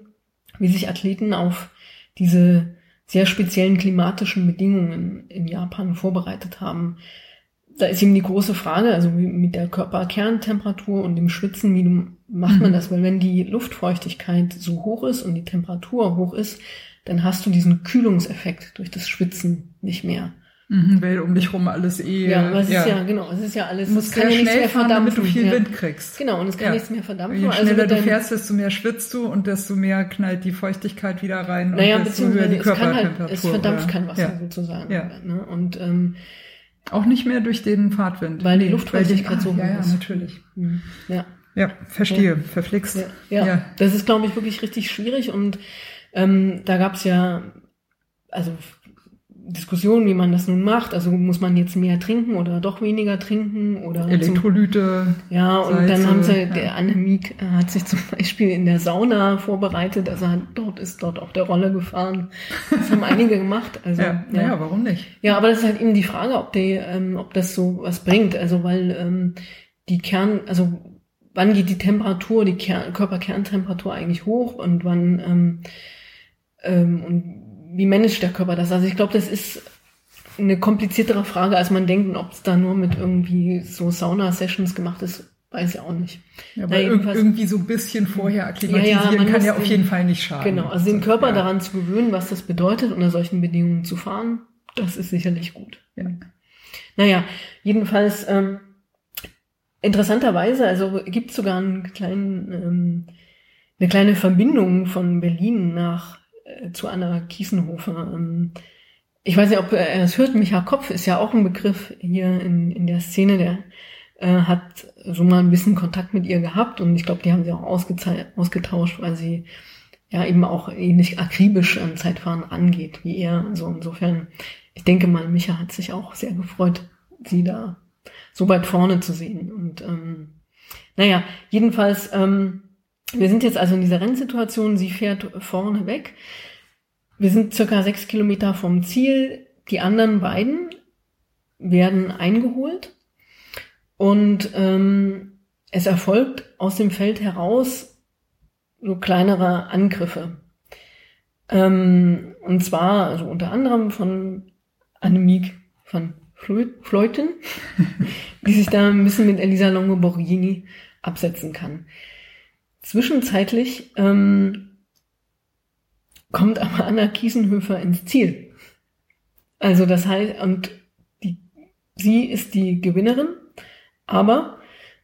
wie sich Athleten auf diese sehr speziellen klimatischen Bedingungen in Japan vorbereitet haben. Da ist eben die große Frage, also wie mit der Körperkerntemperatur und dem Schwitzen, wie macht man Mhm. das? Weil wenn die Luftfeuchtigkeit so hoch ist und die Temperatur hoch ist, dann hast du diesen Kühlungseffekt durch das Schwitzen nicht mehr. Mhm, weil um dich rum alles eh. Ja, aber es ist ja, genau, es ist ja alles, Du musst es kann sehr ja nichts schnell mehr fahren, damit du verdampfen. viel ja. Wind kriegst. Genau, und es kann Ja. nichts mehr verdampfen. Je also schneller du fährst, desto mehr schwitzt du und desto mehr knallt die Feuchtigkeit wieder rein Naja, und desto höher die es kann halt, Körpertemperatur. es verdampft kein Wasser Ja. sozusagen. Ja. Ne? Und ähm, Auch nicht mehr durch den Fahrtwind. Weil die Luftfeuchtigkeit ah, so Ja, hoch ja, ist. natürlich. hm, ja. Ja, verstehe, verflixt. Ja, ja. Ja. das ist, glaube ich, wirklich richtig schwierig. Und ähm, da gab's ja, also Diskussion, wie man das nun macht. Also muss man jetzt mehr trinken oder doch weniger trinken oder Elektrolyte. Zum, ja, und Salze, dann haben sie, ja. der Annemiek äh, hat sich zum Beispiel in der Sauna vorbereitet, also hat, dort ist dort auf der Rolle gefahren. Das haben einige gemacht. Also, Ja, naja, warum nicht? ja, aber das ist halt eben die Frage, ob die, ähm, ob das so was bringt. Also weil ähm, die Kern, also wann geht die Temperatur, die Kern, Körperkerntemperatur eigentlich hoch und wann ähm, ähm, und wie managt der Körper das? Also ich glaube, das ist eine kompliziertere Frage, als man denkt, ob es da nur mit irgendwie so Sauna-Sessions gemacht ist, weiß ich auch nicht. Ja, Na, aber jedenfalls- irgendwie so ein bisschen vorher akklimatisieren Ja, ja, man kann ja auf den- jeden Fall nicht schaden. Genau, also den Körper ja. daran zu gewöhnen, was das bedeutet, unter solchen Bedingungen zu fahren, das ist sicherlich gut. Ja. Naja, jedenfalls ähm, interessanterweise, also gibt es sogar einen kleinen, ähm, eine kleine Verbindung von Berlin nach äh, zu Anna Kiesenhofer. Ähm, ich weiß nicht, ob er es hört, Micha Kopf ist ja auch ein Begriff hier in, in der Szene, der äh, hat so mal ein bisschen Kontakt mit ihr gehabt und ich glaube, die haben sie auch ausgetauscht, weil sie ja eben auch ähnlich akribisch an Zeitfahren rangeht wie er. Also insofern, ich denke mal, Micha hat sich auch sehr gefreut, sie da so weit vorne zu sehen. Und ähm, naja, jedenfalls, ähm, wir sind jetzt also in dieser Rennsituation, sie fährt vorne weg. Wir sind circa sechs Kilometer vom Ziel. Die anderen beiden werden eingeholt und ähm, es erfolgt aus dem Feld heraus so kleinere Angriffe. Ähm, und zwar also unter anderem von Annemiek Fleu- Fleuten, die sich da ein bisschen mit Elisa Longo Borghini absetzen kann. Zwischenzeitlich ähm, kommt aber Anna Kiesenhöfer ins Ziel. Also das heißt, und die, sie ist die Gewinnerin, aber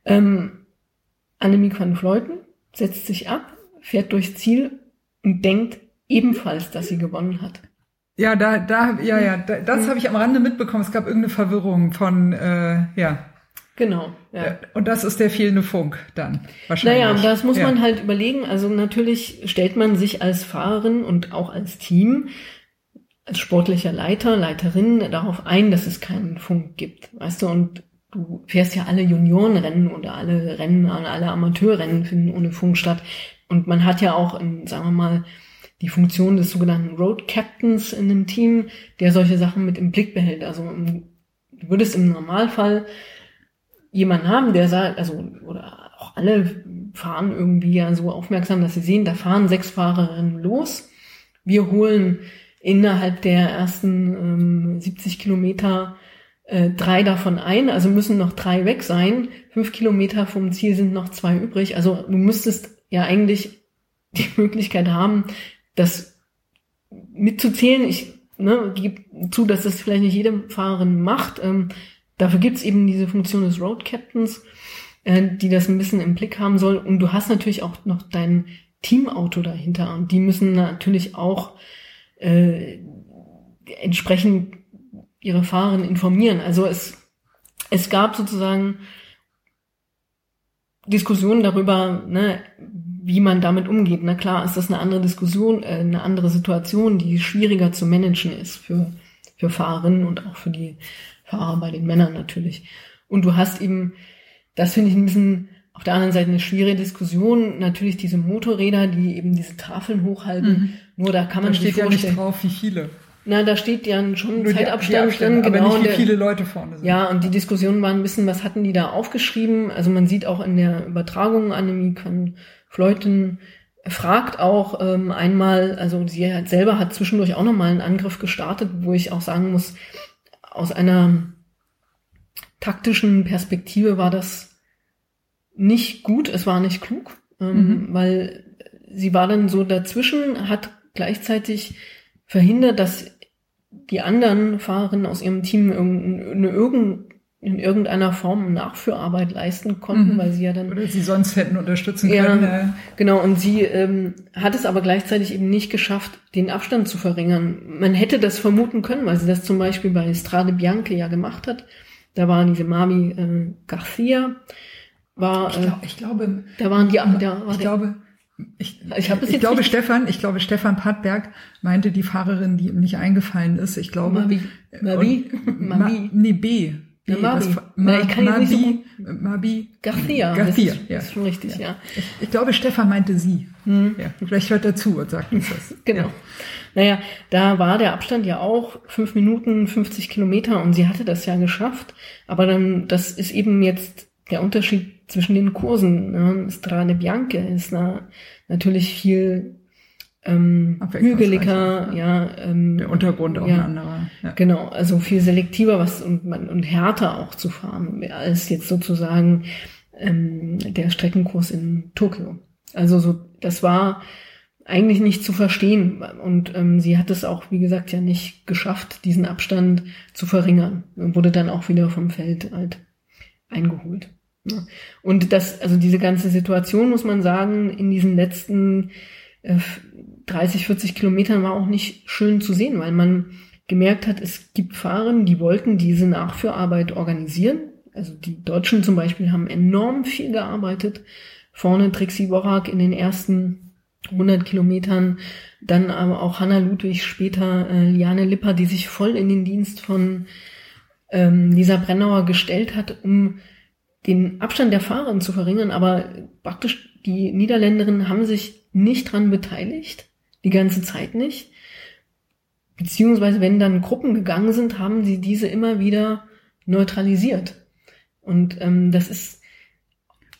ähm, Annemiek van Fleuten setzt sich ab, fährt durchs Ziel und denkt ebenfalls, dass sie gewonnen hat. Ja, da, da, ja, ja, da, das Mhm. habe ich am Rande mitbekommen. Es gab irgendeine Verwirrung von, äh, ja. Genau. Ja. Und das ist der fehlende Funk dann wahrscheinlich. Naja, und das muss ja. man halt überlegen. Also natürlich stellt man sich als Fahrerin und auch als Team, als sportlicher Leiter, Leiterin darauf ein, dass es keinen Funk gibt. Weißt du, und du fährst ja alle Juniorenrennen oder alle Rennen, alle Amateurrennen finden ohne Funk statt. Und man hat ja auch, in, sagen wir mal, die Funktion des sogenannten Road Captains in einem Team, der solche Sachen mit im Blick behält. Also im, du würdest im Normalfall jemanden haben, der sagt, also, oder auch alle fahren irgendwie ja so aufmerksam, dass sie sehen, da fahren sechs Fahrerinnen los. Wir holen innerhalb der ersten ähm, 70 Kilometer äh, drei davon ein, also müssen noch drei weg sein. Fünf Kilometer vom Ziel sind noch zwei übrig. Also du müsstest ja eigentlich die Möglichkeit haben, das mitzuzählen. Ich ne, gebe zu, dass das vielleicht nicht jede Fahrerin macht. Ähm, dafür gibt's eben diese Funktion des Road Captains, äh, die das ein bisschen im Blick haben soll. Und du hast natürlich auch noch dein Teamauto dahinter. Und die müssen natürlich auch äh, entsprechend ihre Fahrerin informieren. Also es, es gab sozusagen Diskussionen darüber, ne, wie man damit umgeht. Na klar, ist das eine andere Diskussion, äh, eine andere Situation, die schwieriger zu managen ist für, für Fahrerinnen und auch für die Fahrer bei den Männern natürlich. Und du hast eben, das finde ich ein bisschen auf der anderen Seite eine schwierige Diskussion, natürlich diese Motorräder, die eben diese Tafeln hochhalten. Nur da kann man Mhm. da sich steht ja vorstellen. nicht drauf, wie viele. Na, da steht ja schon Nur Zeitabstand drin, aber genau. nicht, wie viele Leute vorne sind. ja, und die Diskussion war ein bisschen, was hatten die da aufgeschrieben? Also man sieht auch in der Übertragung, Annemiek van Fleuten fragt auch ähm, einmal, also sie hat selber hat zwischendurch auch nochmal einen Angriff gestartet, wo ich auch sagen muss, aus einer taktischen Perspektive war das nicht gut, es war nicht klug, ähm, weil sie war dann so dazwischen, hat gleichzeitig verhindert, dass die anderen Fahrerinnen aus ihrem Team irgendeine, irgend, in irgendeiner Form Nachführarbeit leisten konnten, Mhm. weil sie ja dann Oder sie sonst hätten unterstützen Ja. können. äh, Genau, und sie ähm, hat es aber gleichzeitig eben nicht geschafft, den Abstand zu verringern. Man hätte das vermuten können, weil sie das zum Beispiel bei Strade Bianche ja gemacht hat. Da war diese Mami äh, Garcia, war, Ich, äh, glaub, ich glaube, da waren die, da war ich der, glaube, Ich, ich, ich glaube, Stefan, ich glaube, Stefan Pattberg meinte die Fahrerin, die ihm nicht eingefallen ist. Ich glaube, Mabi. Mabi? Mabi? Nee, B. Ja, Mabi. Das, Ma, ich kann Mabi, nicht Mabi. Garcia. Garcia, ist, ja. Ist schon richtig, ja. Ich, ich glaube, Stefan meinte sie. Hm. Ja, vielleicht hört er zu und sagt uns das. Genau. Ja. Naja, da war der Abstand ja auch fünf Minuten, 50 Kilometer und sie hatte das ja geschafft. Aber dann, das ist eben jetzt der Unterschied zwischen den Kursen. Ne? Strade Bianche ist na, natürlich viel ähm, hügeliger, ja. Ähm, Der Untergrund auch ja. ein anderer. Ja. Genau, also viel selektiver was und, und härter auch zu fahren, als jetzt sozusagen ähm, der Streckenkurs in Tokio. Also so, das war eigentlich nicht zu verstehen und ähm, sie hat es auch, wie gesagt, ja nicht geschafft, diesen Abstand zu verringern. Und wurde dann auch wieder vom Feld halt eingeholt. Ja. Und das, also diese ganze Situation, muss man sagen, in diesen letzten äh, 30, 40 Kilometern war auch nicht schön zu sehen, weil man gemerkt hat, es gibt Fahrer, die wollten diese Nachführarbeit organisieren. Also die Deutschen zum Beispiel haben enorm viel gearbeitet. Vorne Trixie Worak in den ersten 100 Kilometern, dann aber auch Hanna Ludwig, später äh, Liane Lipper, die sich voll in den Dienst von ähm, Lisa Brennauer gestellt hat, um den Abstand der Fahrer zu verringern, aber praktisch die Niederländerinnen haben sich nicht dran beteiligt, die ganze Zeit nicht. Beziehungsweise wenn dann Gruppen gegangen sind, haben sie diese immer wieder neutralisiert. Und ähm, das ist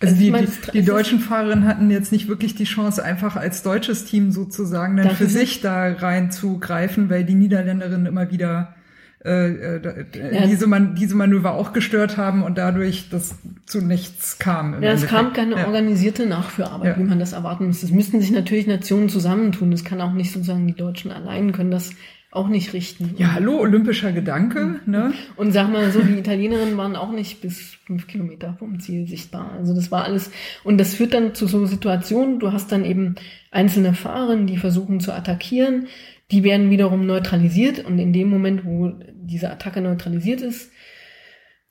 Also die, die, die deutschen Fahrerinnen hatten jetzt nicht wirklich die Chance, einfach als deutsches Team sozusagen dann für sich da reinzugreifen, weil die Niederländerinnen immer wieder äh, äh, Ja. diese, Man diese Manöver auch gestört haben und dadurch das zu nichts kam. Ja, es kam keine Ja. organisierte Nachführarbeit, Ja. wie man das erwarten müsste. Es müssten sich natürlich Nationen zusammentun. Das kann auch nicht sozusagen die Deutschen allein können das auch nicht richten. Ja, hallo, olympischer Gedanke, ne? Und sag mal so, die Italienerinnen waren auch nicht bis fünf Kilometer vom Ziel sichtbar. Also das war alles. Und das führt dann zu so Situationen, du hast dann eben einzelne Fahrerinnen, die versuchen zu attackieren, die werden wiederum neutralisiert und in dem Moment, wo diese Attacke neutralisiert ist,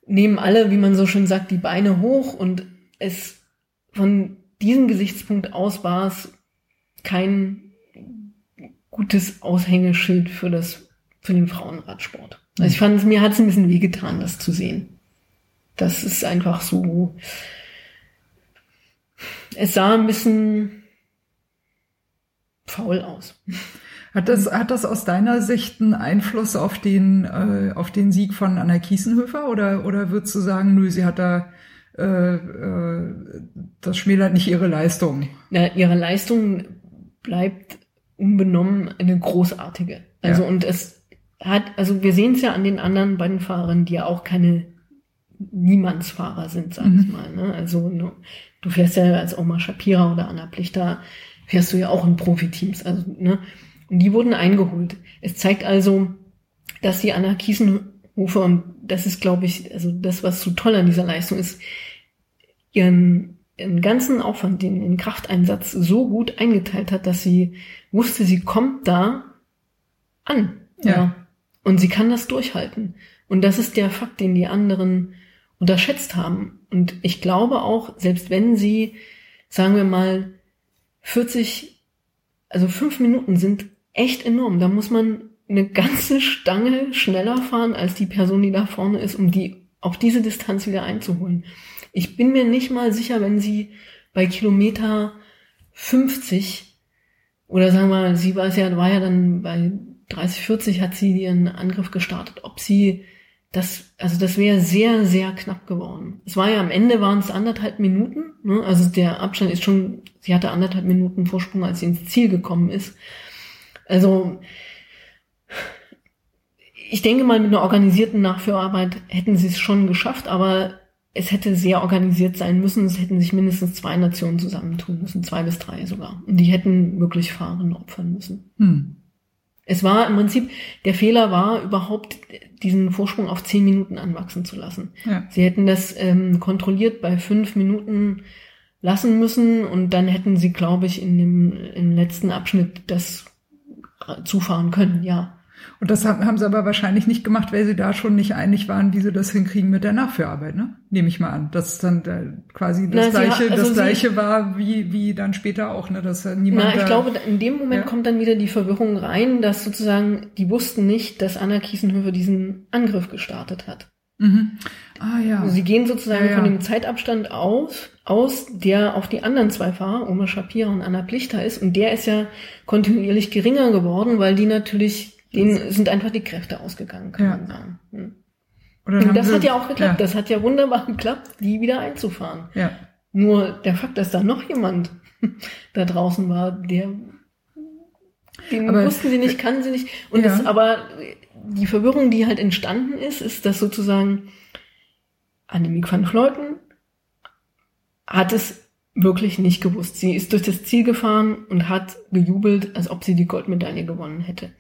nehmen alle, wie man so schön sagt, die Beine hoch und es von diesem Gesichtspunkt aus war es kein gutes Aushängeschild für das für den Frauenradsport. Also ich fand, mir hat es ein bisschen wehgetan, das zu sehen. Das ist einfach so. Es sah ein bisschen faul aus. Hat das, hat das aus deiner Sicht einen Einfluss auf den, äh, auf den Sieg von Anna Kiesenhöfer oder, oder würdest du sagen, nö, sie hat da, äh, äh, das schmälert nicht ihre Leistung? Na, ihre Leistung bleibt unbenommen eine großartige. Also Ja. und es hat, also wir sehen es ja an den anderen beiden Fahrern, die ja auch keine Niemandsfahrer sind, sag ich Mhm. mal. Ne? Also ne, du fährst ja als Oma Shapira oder Anna Plichter, fährst du ja auch in Profiteams. Also, ne? Und die wurden eingeholt. Es zeigt also, dass die Anna Kiesenhofer, und das ist, glaube ich, also das, was so toll an dieser Leistung ist, ihren, ihren ganzen Aufwand, den, den Krafteinsatz so gut eingeteilt hat, dass sie wusste, sie kommt da an. Ja. Und sie kann das durchhalten. Und das ist der Fakt, den die anderen unterschätzt haben. Und ich glaube auch, selbst wenn sie, sagen wir mal, 40, also fünf Minuten sind echt enorm. Da muss man eine ganze Stange schneller fahren als die Person, die da vorne ist, um die auf diese Distanz wieder einzuholen. Ich bin mir nicht mal sicher, wenn sie bei Kilometer 50 oder sagen wir sie war ja, war ja dann bei 30, 40 hat sie ihren Angriff gestartet, ob sie das, also das wäre sehr, sehr knapp geworden. Es war ja am Ende waren es anderthalb Minuten, ne? also der Abstand ist schon, sie hatte anderthalb Minuten Vorsprung, als sie ins Ziel gekommen ist. Also ich denke mal, mit einer organisierten Nachführarbeit hätten sie es schon geschafft, aber es hätte sehr organisiert sein müssen. Es hätten sich mindestens zwei Nationen zusammentun müssen, zwei bis drei sogar. Und die hätten wirklich Fahrerinnen opfern müssen. Hm. Es war im Prinzip, der Fehler war überhaupt, diesen Vorsprung auf zehn Minuten anwachsen zu lassen. Ja. Sie hätten das ähm, kontrolliert bei fünf Minuten lassen müssen und dann hätten sie, glaube ich, in dem im letzten Abschnitt das zufahren können, ja. Und das haben, sie aber wahrscheinlich nicht gemacht, weil sie da schon nicht einig waren, wie sie das hinkriegen mit der Nachführarbeit, ne? Nehme ich mal an. Dass dann äh, quasi das Na, gleiche, also das gleiche war wie, wie dann später auch, ne? Dass äh, niemand. Na, ich da- glaube, in dem Moment Ja. kommt dann wieder die Verwirrung rein, dass sozusagen die wussten nicht, dass Anna Kiesenhöfer diesen Angriff gestartet hat. Mhm. Ah ja. Sie gehen sozusagen Ja, ja. von dem Zeitabstand aus, aus, der auf die anderen zwei Fahrer, Oma Shapira und Anna Plichter ist. Und der ist ja kontinuierlich geringer geworden, weil die natürlich, denen sind einfach die Kräfte ausgegangen, kann Ja. man sagen. Hm. Und das hat ja auch geklappt. Das hat ja wunderbar geklappt, die wieder einzufahren. ja. Nur der Fakt, dass da noch jemand da draußen war, der den Aber- wussten sie nicht, kannten sie nicht. Und Ja. das, aber die Verwirrung, die halt entstanden ist, ist, dass sozusagen Annemiek van Vleuten hat es wirklich nicht gewusst. Sie ist durch das Ziel gefahren und hat gejubelt, als ob sie die Goldmedaille gewonnen hätte.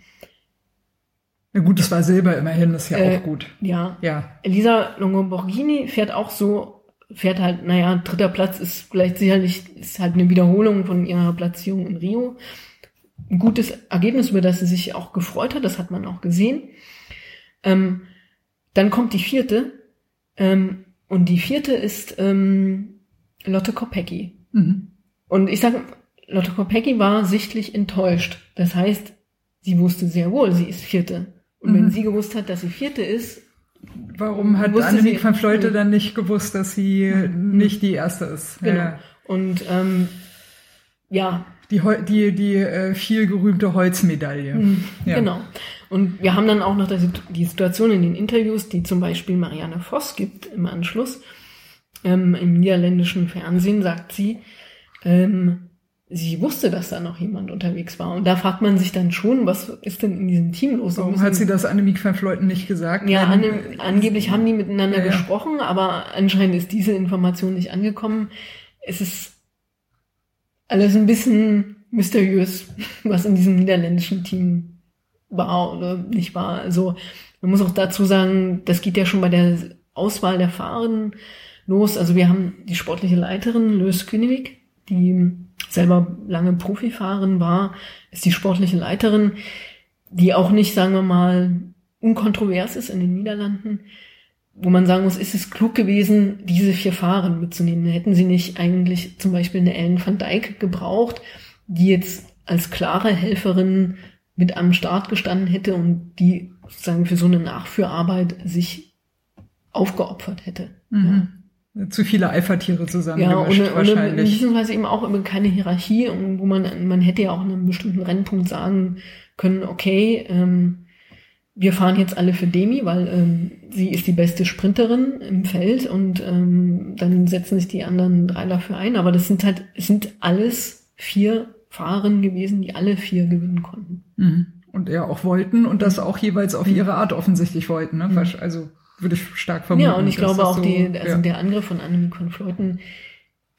Ja gut, es war Silber immerhin, ist ja Äh, auch gut. Ja, Ja. Elisa Longoborghini fährt auch so, fährt halt, naja, dritter Platz ist vielleicht sicherlich, ist halt eine Wiederholung von ihrer Platzierung in Rio. Ein gutes Ergebnis, über das sie sich auch gefreut hat, das hat man auch gesehen. Ähm, dann kommt die vierte, ähm, und die vierte ist ähm, Lotte Kopecky. Mhm. Und ich sage, Lotte Kopecky war sichtlich enttäuscht. Das heißt, sie wusste sehr wohl, sie ist vierte. Und wenn Mhm. sie gewusst hat, dass sie vierte ist, Warum hat Annemiek van Vleute Mhm. dann nicht gewusst, dass sie nicht die erste ist? Genau. Ja. Und ähm, ja, Die, die, die äh, viel gerühmte Holzmedaille. Ja. genau. Und wir haben dann auch noch die, Situation in den Interviews, die zum Beispiel Marianne Voss gibt im Anschluss. Ähm, Im niederländischen Fernsehen sagt sie, ähm, sie wusste, dass da noch jemand unterwegs war. Und da fragt man sich dann schon, was ist denn in diesem Team los? Warum hat sie das Annemiek van Vleuten nicht gesagt? Ja, an, angeblich haben die miteinander ja. gesprochen, aber anscheinend ist diese Information nicht angekommen. Es ist alles ein bisschen mysteriös, was in diesem niederländischen Team war oder nicht war. Also man muss auch dazu sagen, das geht ja schon bei der Auswahl der Fahrerinnen los. Also wir haben die sportliche Leiterin Lös Künewig, die selber lange Profifahrerin war, ist die sportliche Leiterin, die auch nicht, sagen wir mal, unkontrovers ist in den Niederlanden, wo man sagen muss, ist es klug gewesen, diese vier Fahrer mitzunehmen. Hätten sie nicht eigentlich zum Beispiel eine Ellen van Dijk gebraucht, die jetzt als klare Helferin mit am Start gestanden hätte und die sozusagen für so eine Nachführarbeit sich aufgeopfert hätte. Mhm. Zu viele Eifertiere Ja, zusammengemischt ohne, ohne wahrscheinlich. beziehungsweise eben auch über keine Hierarchie und wo man, man hätte ja auch an einem bestimmten Rennpunkt sagen können, okay, ähm, wir fahren jetzt alle für Demi, weil ähm, sie ist die beste Sprinterin im Feld und ähm, dann setzen sich die anderen drei dafür ein. Aber das sind halt, es sind alles vier Fahrerinnen gewesen, die alle vier gewinnen konnten. Mhm. Und ja auch wollten und das auch jeweils auf ihre Art offensichtlich wollten. Ne? Wasch- Also würde ich stark vermuten. Mhm. Ja, und ich glaube auch so, die, also ja. der Angriff von Annemiek van Vleuten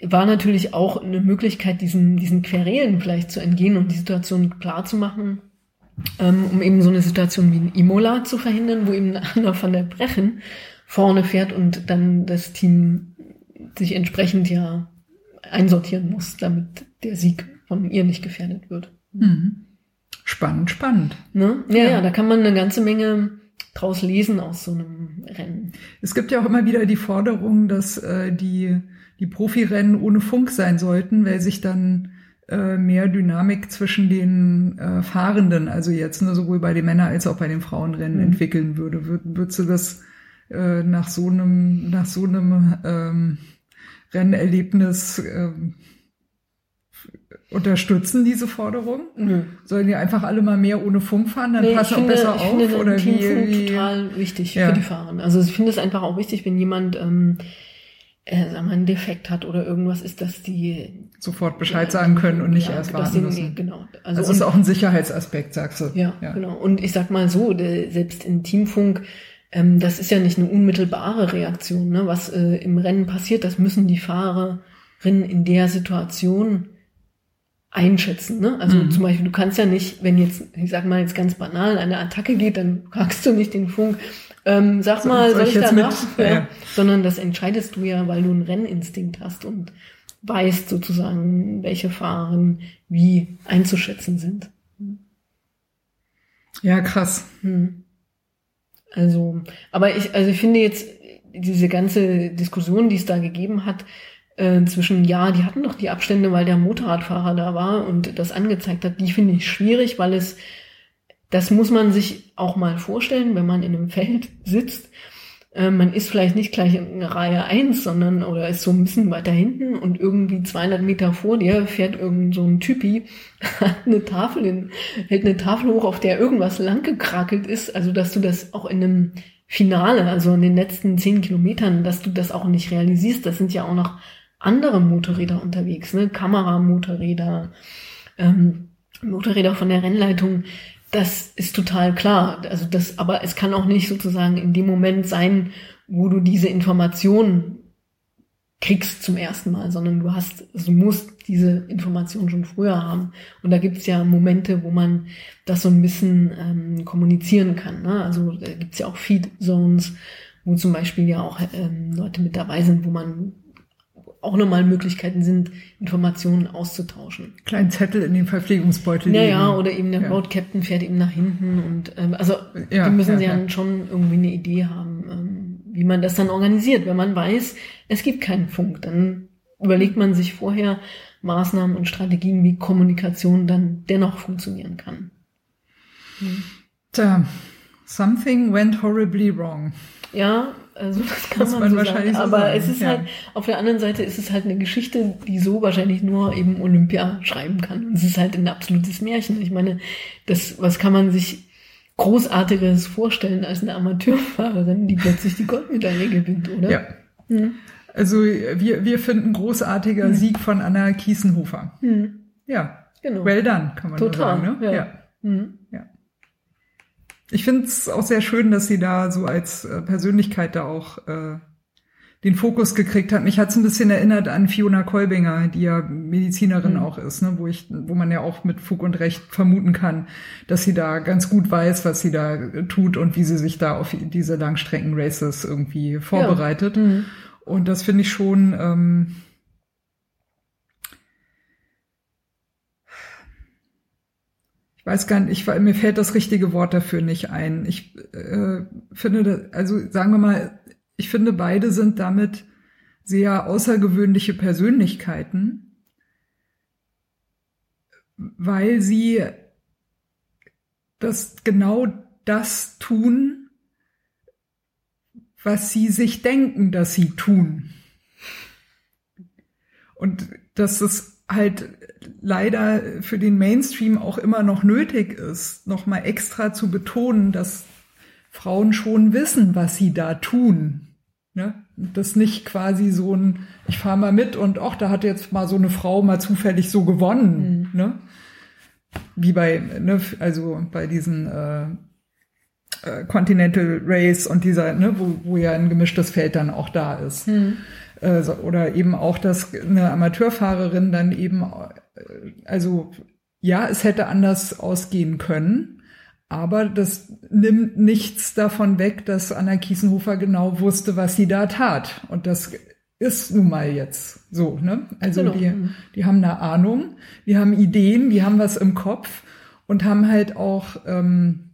war natürlich auch eine Möglichkeit, diesen, diesen Querelen vielleicht zu entgehen und die Situation klar zu machen, um eben so eine Situation wie in Imola zu verhindern, wo eben Anna van der Brechen vorne fährt und dann das Team sich entsprechend ja einsortieren muss, damit der Sieg von ihr nicht gefährdet wird. Mhm. Spannend, spannend. Ne? Ja, Ja. ja, da kann man eine ganze Menge draus lesen aus so einem Rennen. Es gibt ja auch immer wieder die Forderung, dass äh, die, die Profirennen ohne Funk sein sollten, weil sich dann mehr Dynamik zwischen den äh, Fahrenden, also jetzt ne, sowohl bei den Männern als auch bei den Frauenrennen Mhm. entwickeln würde. Wür würdest du das äh, nach so einem, nach so einem ähm, Rennerlebnis ähm, unterstützen, diese Forderung? Nö. Sollen die einfach alle mal mehr ohne Funk fahren, dann Nee, passen auch finde, besser ich auf? finde oder wie, Teamfunk wie, total wichtig Ja. für die Fahrer. Also ich finde es einfach auch wichtig, wenn jemand ähm, äh, sag mal, einen Defekt hat oder irgendwas ist, dass die sofort Bescheid sagen können und nicht ja, erst warten müssen. Genau. Also Also das ist und, auch ein Sicherheitsaspekt, sagst du. ja, genau. Und ich sag mal so, selbst in Teamfunk, ähm, das ist ja nicht eine unmittelbare Reaktion. Ne? Was äh, im Rennen passiert, das müssen die Fahrerinnen in der Situation einschätzen. Ne? Also Mhm. zum Beispiel, du kannst ja nicht, wenn jetzt, ich sag mal jetzt ganz banal, eine Attacke geht, dann fragst du nicht den Funk, ähm, sag So- mal, soll soll ich ich danach? mit? Ja, Ja. Sondern das entscheidest du ja, weil du einen Renninstinkt hast und weißt sozusagen, welche Fahrerinnen wie einzuschätzen sind. Ja, krass. Hm. Also, aber ich, also ich finde jetzt diese ganze Diskussion, die es da gegeben hat, äh, zwischen, ja, die hatten doch die Abstände, weil der Motorradfahrer da war und das angezeigt hat, die finde ich schwierig, weil es, das muss man sich auch mal vorstellen, wenn man in einem Feld sitzt. Äh, man ist vielleicht nicht gleich in Reihe eins, sondern, oder ist so ein bisschen weiter hinten und irgendwie 200 Meter vor dir fährt irgend so ein Typi, hat eine Tafel in, hält eine Tafel hoch, auf der irgendwas lang gekrakelt ist, also dass du das auch in einem Finale, also in den letzten zehn Kilometern, dass du das auch nicht realisierst. Das sind ja auch noch andere Motorräder unterwegs, ne? Kameramotorräder, ähm, Motorräder von der Rennleitung. Das ist total klar. Also das, aber es kann auch nicht sozusagen in dem Moment sein, wo du diese Information kriegst zum ersten Mal, sondern du hast, also du musst diese Information schon früher haben. Und da gibt's ja Momente, wo man das so ein bisschen ähm, kommunizieren kann. Ne? Also da gibt's ja auch Feed Zones, wo zum Beispiel ja auch ähm, Leute mit dabei sind, wo man auch nochmal Möglichkeiten sind, Informationen auszutauschen. Kleinen Zettel in den Verpflegungsbeutel. Ja, ja, oder eben der ja. Road Captain fährt eben nach hinten und ähm, also ja, die müssen ja, ja, schon irgendwie eine Idee haben, ähm, wie man das dann organisiert. Wenn man weiß, es gibt keinen Funk, dann überlegt man sich vorher Maßnahmen und Strategien, wie Kommunikation dann dennoch funktionieren kann. Hm. Tja, something went horribly wrong. Ja, also das kann man, man, so wahrscheinlich sagen. So Aber sagen. es ist ja. halt, auf der anderen Seite ist es halt eine Geschichte, die so wahrscheinlich nur eben Olympia schreiben kann. Und es ist halt ein absolutes Märchen. Ich meine, das, was kann man sich Großartiges vorstellen als eine Amateurfahrerin, die plötzlich die Goldmedaille gewinnt, oder? Ja. Hm. Also wir, wir finden großartiger hm. Sieg von Anna Kiesenhofer. Hm. Ja. Genau. Well done, kann man Total, sagen. Ne? Ja. ja. Ich finde es auch sehr schön, dass sie da so als äh, Persönlichkeit da auch äh, den Fokus gekriegt hat. Mich hat es ein bisschen erinnert an Fiona Kolbinger, die ja Medizinerin mhm. auch ist, ne, wo ich, wo man ja auch mit Fug und Recht vermuten kann, dass sie da ganz gut weiß, was sie da tut und wie sie sich da auf diese Langstrecken-Races irgendwie vorbereitet. Ja. Mhm. Und das finde ich schon. Ähm, weiß gar nicht, ich, mir fällt das richtige Wort dafür nicht ein. Ich äh, finde, also sagen wir mal, ich finde, beide sind damit sehr außergewöhnliche Persönlichkeiten, weil sie das genau das tun, was sie sich denken, dass sie tun. Und das ist halt leider für den Mainstream auch immer noch nötig ist, nochmal extra zu betonen, dass Frauen schon wissen, was sie da tun. Ne? Das nicht quasi so ein, ich fahre mal mit und ach, da hat jetzt mal so eine Frau mal zufällig so gewonnen. Mhm. Ne? Wie bei, ne, also bei diesen äh, äh, Continental Race und dieser, ne, wo, wo ja ein gemischtes Feld dann auch da ist. Mhm. Äh, oder eben auch, dass eine Amateurfahrerin dann eben, äh, also ja, es hätte anders ausgehen können, aber das nimmt nichts davon weg, dass Anna Kiesenhofer genau wusste, was sie da tat. Und das ist nun mal jetzt so, ne? Also genau. die, die haben eine Ahnung, die haben Ideen, die haben was im Kopf und haben halt auch ähm,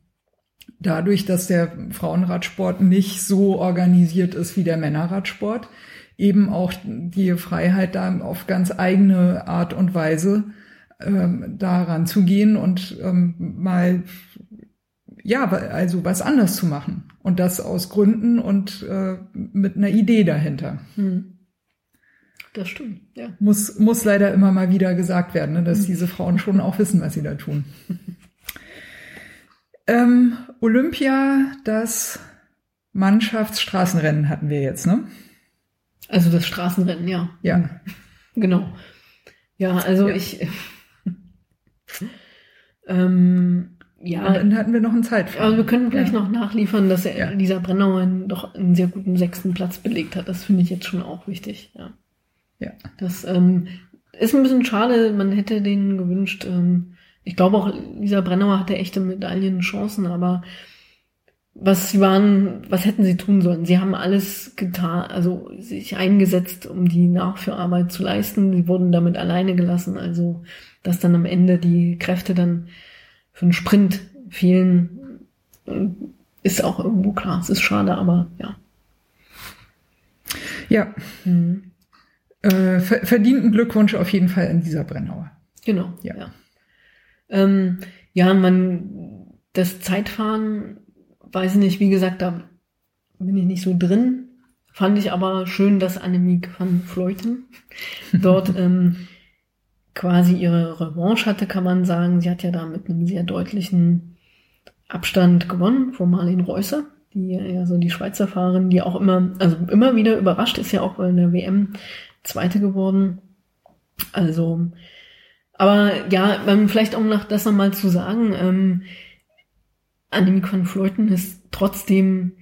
dadurch, dass der Frauenradsport nicht so organisiert ist wie der Männerradsport, eben auch die Freiheit, da auf ganz eigene Art und Weise ähm, daran zu gehen und ähm, mal ja, also was anders zu machen. Und das aus Gründen und äh, mit einer Idee dahinter. Hm. Das stimmt, ja. Muss, muss leider immer mal wieder gesagt werden, ne, dass hm. diese Frauen schon auch wissen, was sie da tun. ähm, Olympia, das Mannschaftsstraßenrennen hatten wir jetzt, ne? Also das Straßenrennen, ja. Ja. Genau. Ja, also ja. ich. ähm, ja. Und dann hatten wir noch einen Zeitfall. Also wir können vielleicht ja. noch nachliefern, dass er, ja. Lisa Brennauer doch einen sehr guten sechsten Platz belegt hat. Das finde ich jetzt schon auch wichtig. Ja. Ja. Das ähm, ist ein bisschen schade. Man hätte denen gewünscht. Ähm, ich glaube auch, Lisa Brennauer hatte echte Medaillenchancen, aber was sie waren, was hätten sie tun sollen? Sie haben alles getan, also sich eingesetzt, um die Nachführarbeit zu leisten. Sie wurden damit alleine gelassen, also dass dann am Ende die Kräfte dann für einen Sprint fehlen, Ist auch irgendwo klar. Es ist schade, aber ja. Ja. Mhm. Äh, verdienten Glückwunsch auf jeden Fall an dieser Brennauer. Genau. Ja. Ja, ähm, ja man, das Zeitfahren, weiß ich nicht, wie gesagt, da bin ich nicht so drin. Fand ich aber schön, dass Annemiek van Vleuten dort ähm, quasi ihre Revanche hatte, kann man sagen. Sie hat ja da mit einem sehr deutlichen Abstand gewonnen vor Marlene Reusser, die ja so die Schweizer Fahrerin, die auch immer, also immer wieder überrascht ist, ja auch in der WM Zweite geworden. Also, aber ja, vielleicht um noch das nochmal zu sagen, ähm, Annemiek van Fleuten ist trotzdem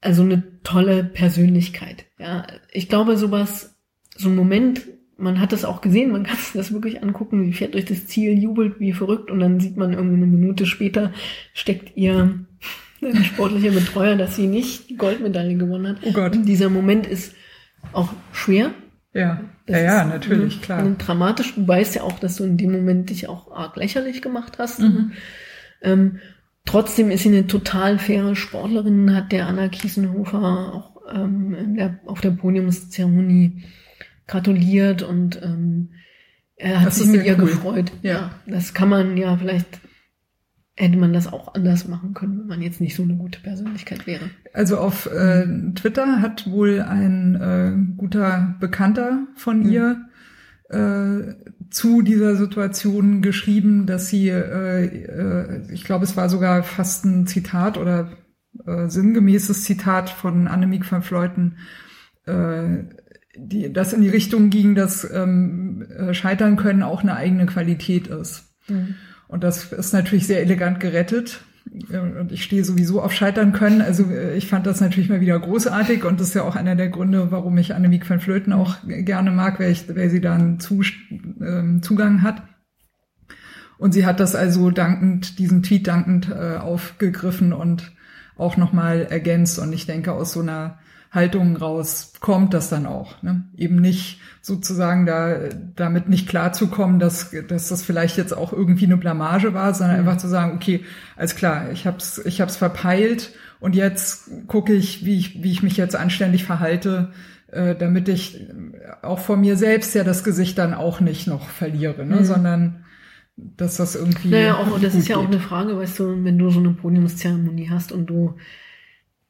also eine tolle Persönlichkeit. Ja, ich glaube, sowas, so ein Moment, man hat das auch gesehen, man kann sich das wirklich angucken, sie fährt durch das Ziel, jubelt wie verrückt und dann sieht man irgendwie eine Minute später steckt ihr sportlicher Betreuer, dass sie nicht die Goldmedaille gewonnen hat. Oh Gott. Und dieser Moment ist auch schwer. Ja, das ja, ja, natürlich, klar. Und dramatisch. Du weißt ja auch, dass du in dem Moment dich auch arg lächerlich gemacht hast. Mhm. Ähm, trotzdem ist sie eine total faire Sportlerin, hat der Anna Kiesenhofer auch ähm, der, auf der Podiumszeremonie gratuliert und ähm, er hat das sich mit ihr cool. gefreut. Ja. Das kann man ja vielleicht hätte man das auch anders machen können, wenn man jetzt nicht so eine gute Persönlichkeit wäre. Also auf äh, Twitter hat wohl ein äh, guter Bekannter von mhm. ihr zu dieser Situation geschrieben, dass sie, äh, äh, ich glaube, es war sogar fast ein Zitat oder äh, sinngemäßes Zitat von Annemiek van Fleuten, äh, die, das in die Richtung ging, dass ähm, äh, Scheitern können auch eine eigene Qualität ist. Mhm. Und das ist natürlich sehr elegant gerettet. Und ich stehe sowieso auf Scheitern können. Also äh, ich fand das natürlich mal wieder großartig und das ist ja auch einer der Gründe, warum ich Annemiek van Flöten auch gerne mag, weil, ich, weil sie da einen ähm, Zugang hat. Und sie hat das also dankend, diesen Tweet dankend äh, aufgegriffen und auch nochmal ergänzt. Und ich denke, aus so einer Haltung raus kommt das dann auch. Ne? Eben nicht sozusagen da damit nicht klarzukommen, dass, dass das vielleicht jetzt auch irgendwie eine Blamage war, sondern mhm. einfach zu sagen, okay, alles klar, ich hab's, ich hab's verpeilt und jetzt gucke ich, wie ich, wie ich mich jetzt anständig verhalte, äh, damit ich auch vor mir selbst ja das Gesicht dann auch nicht noch verliere, ne? Mhm. sondern dass das irgendwie. Naja, auch, das ist ja geht. auch eine Frage, weißt du, wenn du so eine Podiumszeremonie hast und du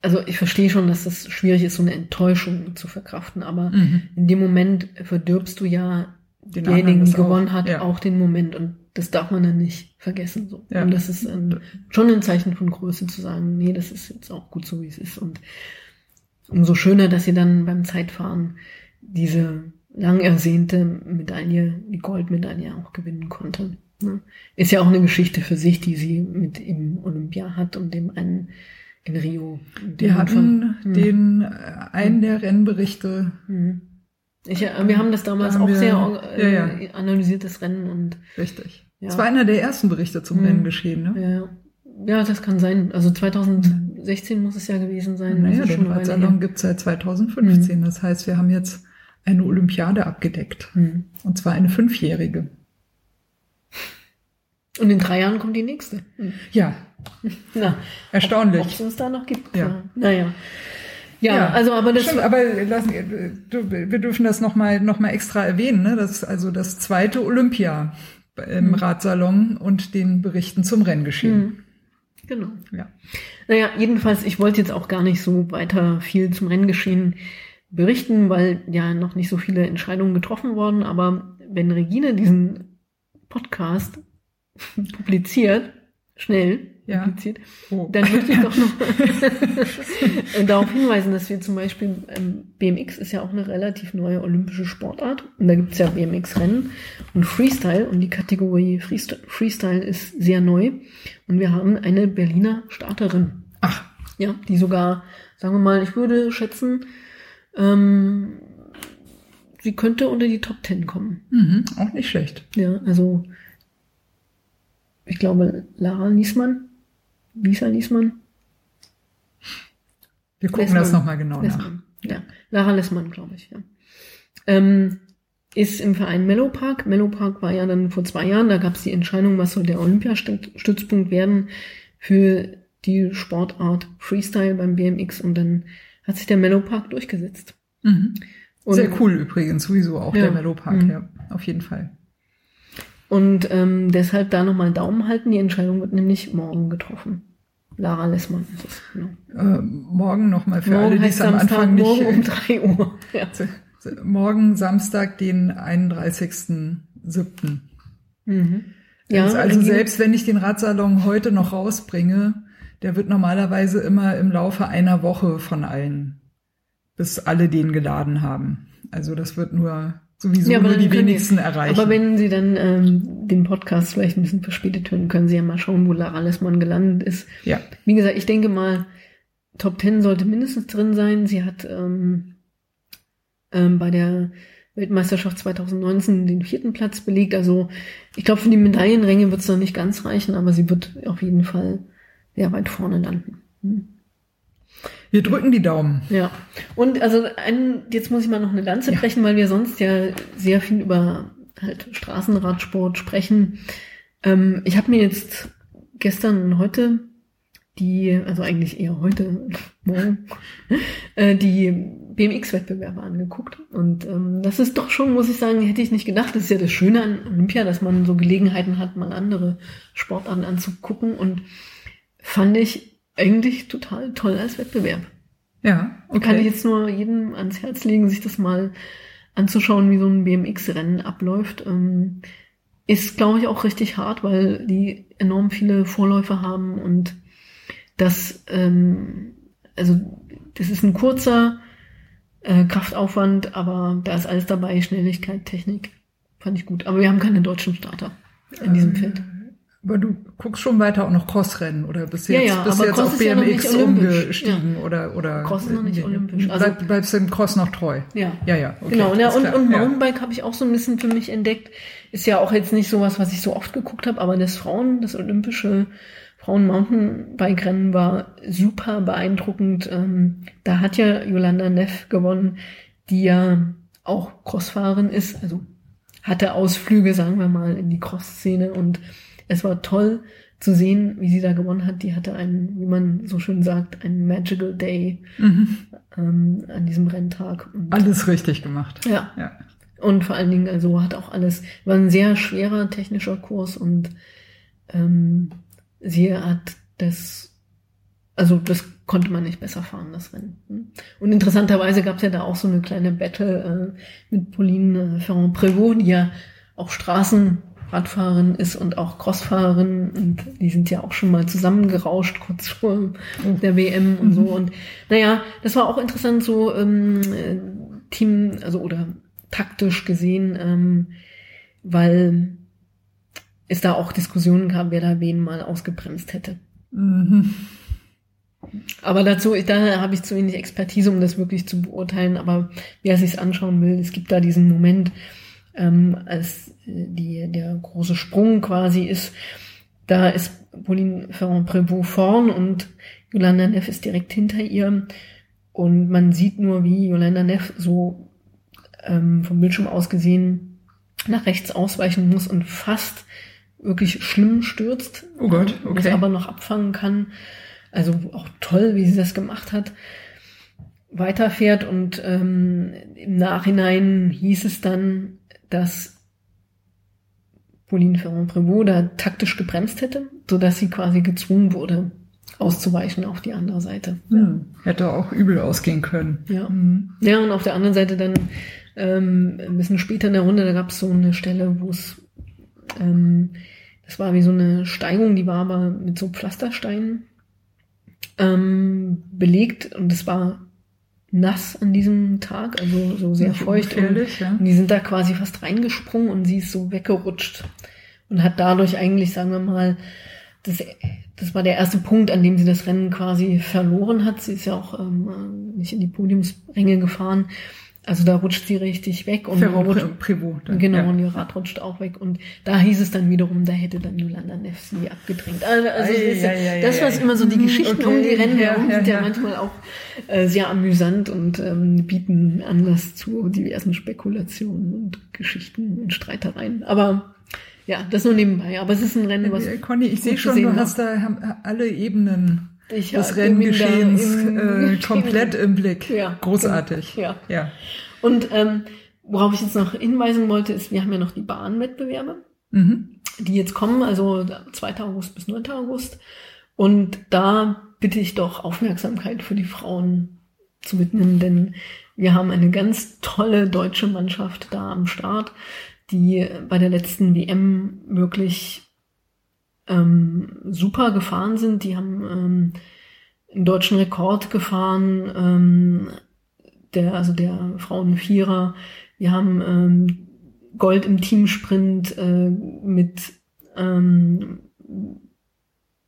also ich verstehe schon, dass das schwierig ist, so eine Enttäuschung zu verkraften, aber mhm. in dem Moment verdirbst du ja den derjenigen, die gewonnen hat, ja. auch den Moment und das darf man dann nicht vergessen. So. Ja. Und das ist ein, schon ein Zeichen von Größe zu sagen, nee, das ist jetzt auch gut so, wie es ist. Und umso schöner, dass sie dann beim Zeitfahren diese lang ersehnte Medaille, die Goldmedaille auch gewinnen konnte. Ne? Ist ja auch eine Geschichte für sich, die sie mit im Olympia hat und dem einen in Rio. Wir hatten hm. den äh, einen der Rennberichte. Hm. Ich, äh, wir haben das damals haben auch wir, sehr äh, ja, ja. analysiert, das Rennen und. Richtig. Ja. Das war einer der ersten Berichte zum hm. Rennen geschehen, ne? Ja. ja, das kann sein. Also 2016 muss es ja gewesen sein. Naja, den Radsalon gibt es seit 2015. Mhm. Das heißt, wir haben jetzt eine Olympiade abgedeckt. Mhm. Und zwar eine fünfjährige. Und in drei Jahren kommt die nächste. Mhm. Ja, na, erstaunlich. Ob es uns da noch gibt. Ja. Naja. Ja, ja, also aber das. Stimmt, aber lassen, wir dürfen das nochmal noch mal extra erwähnen, ne? Das ist also das zweite Olympia im mhm. Radsalon und den Berichten zum Renngeschehen. Mhm. Genau. Ja. Naja, jedenfalls, ich wollte jetzt auch gar nicht so weiter viel zum Renngeschehen berichten, weil ja noch nicht so viele Entscheidungen getroffen wurden. Aber wenn Regine diesen Podcast publiziert, schnell, ja. impliziert, oh. dann möchte ich doch noch darauf hinweisen, dass wir zum Beispiel, ähm, BMX ist ja auch eine relativ neue olympische Sportart und da gibt es ja BMX-Rennen und Freestyle und die Kategorie Freestyle ist sehr neu und wir haben eine Berliner Starterin. Ach. Ja, die sogar, sagen wir mal, ich würde schätzen, ähm, sie könnte unter die Top Ten kommen. Mhm, auch nicht schlecht. Ja, also ich glaube, Lara Niesmann Lisa Liesmann? Wir gucken Lessmann. das nochmal genau Lessmann. nach. Ja, Lara Lessmann, glaube ich, ja. Ähm, ist im Verein Mellow Park. Mellow Park war ja dann vor zwei Jahren, da gab es die Entscheidung, was soll der Olympiastützpunkt werden. für die Sportart Freestyle beim BMX und dann hat sich der Mellow Park durchgesetzt. Mhm. Sehr cool übrigens, sowieso auch Ja. der Mellow Park, Mhm. ja, auf jeden Fall. Und ähm, deshalb da nochmal Daumen halten. Die Entscheidung wird nämlich morgen getroffen. Lara Lessmann ist es. Genau. Äh, morgen nochmal für morgen alle, die es am Samstag, Anfang nicht. morgen um 3 Uhr. Ja. morgen Samstag, den 31.07. Mhm. Ja, also angehen- selbst wenn ich den Radsalon heute noch rausbringe, der wird normalerweise immer im Laufe einer Woche von allen, bis alle den geladen haben. Also das wird nur sowieso Ja, nur die wenigsten die- erreichen. Aber wenn Sie dann ähm, den Podcast vielleicht ein bisschen verspätet hören, können Sie ja mal schauen, wo Lara Lessmann gelandet ist. ja, Wie gesagt, ich denke mal, Top 10 sollte mindestens drin sein. Sie hat ähm, ähm, bei der Weltmeisterschaft 2019 den vierten Platz belegt. Also ich glaube, für die Medaillenränge wird es noch nicht ganz reichen, aber sie wird auf jeden Fall sehr weit vorne landen. Hm. Wir drücken die Daumen. Ja, und also ein, jetzt muss ich mal noch eine Lanze Ja. brechen, weil wir sonst ja sehr viel über halt Straßenradsport sprechen. Ähm, ich habe mir jetzt gestern und heute die, also eigentlich eher heute, morgen, äh, die BMX-Wettbewerbe angeguckt. Und ähm, das ist doch schon, muss ich sagen, hätte ich nicht gedacht. Das ist ja das Schöne an Olympia, dass man so Gelegenheiten hat, mal andere Sportarten anzugucken. Und fand ich eigentlich total toll als Wettbewerb. Ja, Und kann ich okay. jetzt nur jedem ans Herz legen, sich das mal anzuschauen, wie so ein BMX-Rennen abläuft. Ähm, ist, glaube ich, auch richtig hart, weil die enorm viele Vorläufer haben und das, ähm, also das ist ein kurzer äh, Kraftaufwand, aber da ist alles dabei, Schnelligkeit, Technik. Fand ich gut. Aber wir haben keine deutschen Starter in diesem Ähm, Feld. Aber du guckst schon weiter auch noch Crossrennen oder bist du Ja, jetzt, ja, bist jetzt Cross auf ja BMX olympisch. umgestiegen oder oder Cross ist noch nicht olympisch. Also- Bleib, bleibst du dem Cross noch treu? Ja. Ja, ja. Okay, genau, ja, und, klar. und Ja. Mountainbike habe ich auch so ein bisschen für mich entdeckt. Ist ja auch jetzt nicht sowas, was ich so oft geguckt habe, aber das Frauen, das olympische Frauen-Mountainbike-Rennen war super beeindruckend. Ähm, da hat ja Yolanda Neff gewonnen, die ja auch Crossfahrerin ist, also hatte Ausflüge, sagen wir mal, in die Cross-Szene und es war toll zu sehen, wie sie da gewonnen hat. Die hatte einen, wie man so schön sagt, einen Magical Day Mhm. ähm, an diesem Renntag. Und Alles richtig gemacht. ja, Ja. und vor allen Dingen, also hat auch alles, war ein sehr schwerer technischer Kurs und ähm, sie hat das, also das konnte man nicht besser fahren, das Rennen. Und interessanterweise gab es ja da auch so eine kleine Battle äh, mit Pauline äh, Ferrand-Prévot, die ja auch Straßenradfahrerin ist und auch Crossfahrerin und die sind ja auch schon mal zusammengerauscht kurz vor der WM und so. Und naja, das war auch interessant, so ähm, äh, Team, also oder taktisch gesehen, ähm, weil es da auch Diskussionen gab, wer da wen mal ausgebremst hätte. Mhm. Aber dazu, da habe ich zu wenig Expertise, um das wirklich zu beurteilen. Aber wer sich's anschauen will, es gibt da diesen Moment, ähm, als die, der große Sprung quasi ist. Da ist Pauline Ferrand-Prévot vorn und Yolanda Neff ist direkt hinter ihr. Und man sieht nur, wie Yolanda Neff so ähm, vom Bildschirm aus gesehen nach rechts ausweichen muss und fast wirklich schlimm stürzt. Oh Gott, äh, okay. Das aber noch abfangen kann. Also auch toll, wie sie das gemacht hat. Weiterfährt und ähm, im Nachhinein hieß es dann, dass Pauline Ferrand-Prévot da taktisch gebremst hätte, sodass sie quasi gezwungen wurde, auszuweichen auf die andere Seite. Hm. Hätte auch übel ausgehen können. Ja. Mhm. Ja, und auf der anderen Seite dann ähm, ein bisschen später in der Runde, da gab es so eine Stelle, wo es, ähm, das war wie so eine Steigung, die war aber mit so Pflastersteinen ähm, belegt und es war nass an diesem Tag, also so sehr feucht. Und, ja. und die sind da quasi fast reingesprungen und sie ist so weggerutscht und hat dadurch eigentlich, sagen wir mal, das, das war der erste Punkt, an dem sie das Rennen quasi verloren hat. Sie ist ja auch ähm, nicht in die Podiumsränge gefahren. Also da rutscht sie richtig weg und rutscht, Prévot. dann, genau, ja. und ihr Rad rutscht auch weg. Und da hieß es dann wiederum, da hätte dann Yolanda Neff sie abgedrängt. Also, also Ei, das, ist ja, ei, das ei, was immer so die Mhm, Geschichten okay, um die Rennen ja, herum sind ja, ja. manchmal auch äh, sehr amüsant und ähm, bieten Anlass zu diversen Spekulationen und Geschichten und Streitereien. Aber Ja, das nur nebenbei. Aber es ist ein Rennen, was. Äh, Conny, ich sehe schon, du hast da alle Ebenen Ich des da Renngeschehens äh, komplett im Blick. Ja, Großartig. genau. Ja. ja. Und ähm, worauf ich jetzt noch hinweisen wollte, ist, wir haben ja noch die Bahnwettbewerbe. Mhm. die jetzt kommen, also 2. August bis 9. August. Und da bitte ich doch Aufmerksamkeit für die Frauen zu widmen, denn wir haben eine ganz tolle deutsche Mannschaft da am Start, die bei der letzten WM wirklich ähm, super gefahren sind. Die haben ähm, einen deutschen Rekord gefahren, ähm, der, also der Frauenvierer. Wir haben ähm, Gold im Teamsprint äh, mit ähm,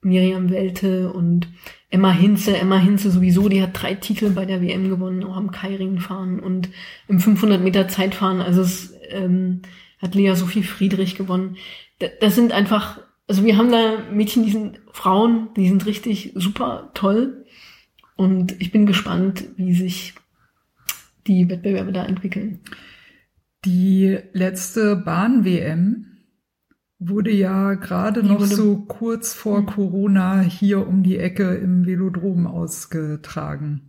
Miriam Welte und Emma Hinze. Emma Hinze sowieso, die hat drei Titel bei der WM gewonnen, auch am Kairing fahren und im 500 Meter Zeitfahren. Also es ähm, hat Lea Sophie Friedrich gewonnen. Da- Das sind einfach, also wir haben da Mädchen, die sind Frauen, die sind richtig super toll. Und ich bin gespannt, wie sich die Wettbewerbe da entwickeln. Die letzte Bahn-WM wurde ja gerade noch so kurz vor Mhm. Corona hier um die Ecke im Velodrom ausgetragen.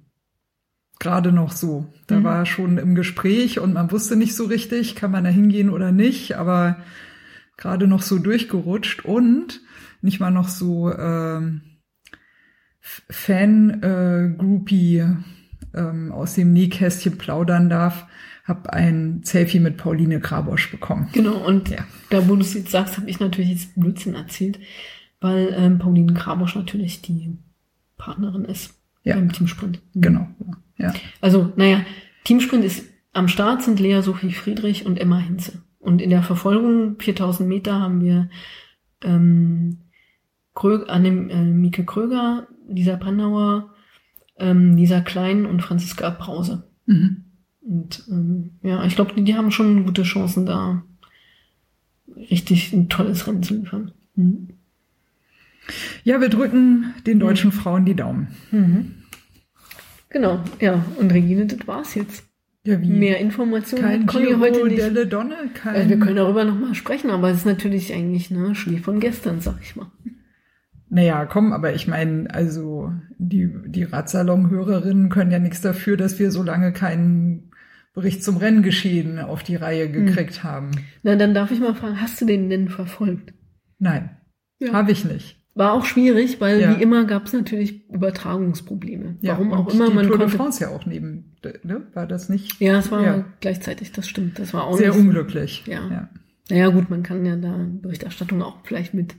Gerade noch so. Da Mhm. war schon im Gespräch und man wusste nicht so richtig, kann man da hingehen oder nicht, aber gerade noch so durchgerutscht und nicht mal noch so ähm, Fan-Groupie ähm, aus dem Nähkästchen plaudern darf, habe ein Selfie mit Pauline Grabosch bekommen. Genau, und Ja. da wo du es jetzt sagst, habe ich natürlich jetzt Blödsinn erzählt, weil ähm, Pauline Krabosch natürlich die Partnerin ist Ja. beim Teamsprint. Genau. Ja. Also, naja, Teamsprint ist am Start sind Lea Sophie Friedrich und Emma Hinze. Und in der Verfolgung 4000 Meter haben wir ähm, Krö Anne, äh, Mieke Kröger, Lisa Brennauer, ähm, Lisa Klein und Franziska Brause. Mhm. Und ähm, ja, ich glaube, die, die haben schon gute Chancen, da richtig ein tolles Rennen zu liefern. Mhm. ja, wir drücken den deutschen Frauen die Daumen. Genau, ja. Und Regine, das war's jetzt. Ja, wie? Mehr Informationen kein Conny Giro heute nicht. delle Donne, kein... Also wir können darüber nochmal sprechen, aber es ist natürlich eigentlich ne Schnee von gestern, sag ich mal. Naja, komm, aber ich meine, also die, die Radsalon-Hörerinnen können ja nichts dafür, dass wir so lange keinen Bericht zum Renngeschehen auf die Reihe Hm. gekriegt haben. Na, dann darf ich mal fragen, hast du den denn verfolgt? Nein, Ja. habe ich nicht. War auch schwierig, weil Ja. wie immer gab es natürlich Übertragungsprobleme. Ja, Warum auch immer die man Tour de konnte. France ja auch neben, ne? War das nicht Ja, es war Ja. gleichzeitig, das stimmt. Das war auch sehr nicht, unglücklich? Ja. ja. Naja, gut, man kann ja da Berichterstattung auch vielleicht mit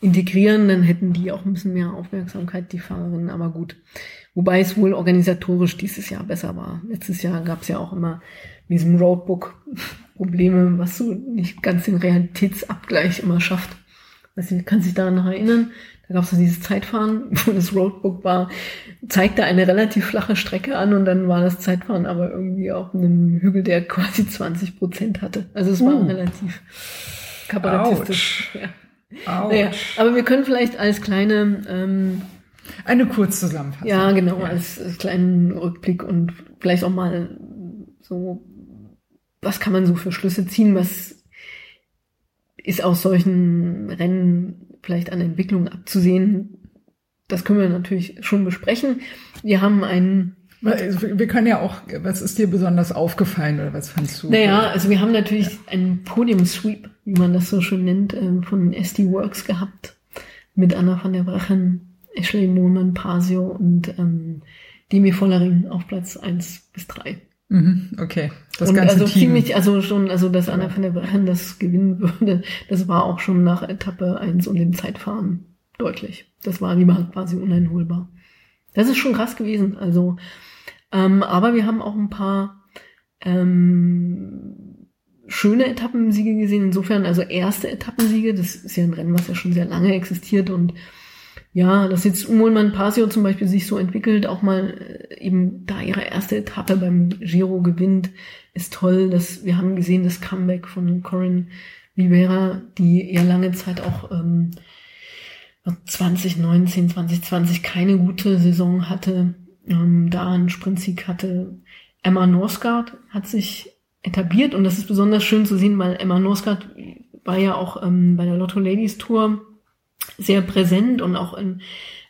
integrieren, dann hätten die auch ein bisschen mehr Aufmerksamkeit, die Fahrerinnen, aber gut. Wobei es wohl organisatorisch dieses Jahr besser war. Letztes Jahr gab es ja auch immer in diesem Roadbook Probleme, was so nicht ganz den Realitätsabgleich immer schafft. Weiß nicht, kann sich daran noch erinnern? Da gab es so dieses Zeitfahren, wo das Roadbook war, zeigte eine relativ flache Strecke an und dann war das Zeitfahren aber irgendwie auf einem Hügel, der quasi 20 Prozent hatte. Also es war Uh. relativ kabarettistisch. Ja. Naja, aber wir können vielleicht als kleine, ähm, Eine Kurzzusammenfassung. ja genau, Ja. als, als kleinen Rückblick und vielleicht auch mal so, was kann man so für Schlüsse ziehen, was ist aus solchen Rennen vielleicht an Entwicklung abzusehen. Das können wir natürlich schon besprechen. Wir haben einen Also, Wir können ja auch, was ist dir besonders aufgefallen oder was fandst du? Naja, also wir haben natürlich einen Podium-Sweep, wie man das so schön nennt, ähm, von SD Works gehabt. Mit Anna van der Brechen, Ashley Monan, Pasio und ähm, Demi Vollering auf Platz 1 bis 3. Mhm, okay, das und ganze also Team. ziemlich, also schon, also dass Anna van der Brechen das gewinnen würde, das war auch schon nach Etappe 1 und dem Zeitfahren deutlich. Das war lieber quasi uneinholbar. Das ist schon krass gewesen. Also, ähm, aber wir haben auch ein paar ähm, schöne Etappensiege gesehen. Insofern, also erste Etappensiege, das ist ja ein Rennen, was ja schon sehr lange existiert und ja, dass jetzt Umulman Pasio zum Beispiel sich so entwickelt, auch mal äh, eben da ihre erste Etappe beim Giro gewinnt, ist toll. Dass, wir haben gesehen, das Comeback von Corinne Rivera, die ja lange Zeit auch ähm, 2019, 2020 keine gute Saison hatte, ähm, da einen Sprintsieg hatte. Emma Norsgaard hat sich etabliert und das ist besonders schön zu sehen, weil Emma Norsgaard war ja auch ähm, bei der Lotto Ladies Tour sehr präsent und auch in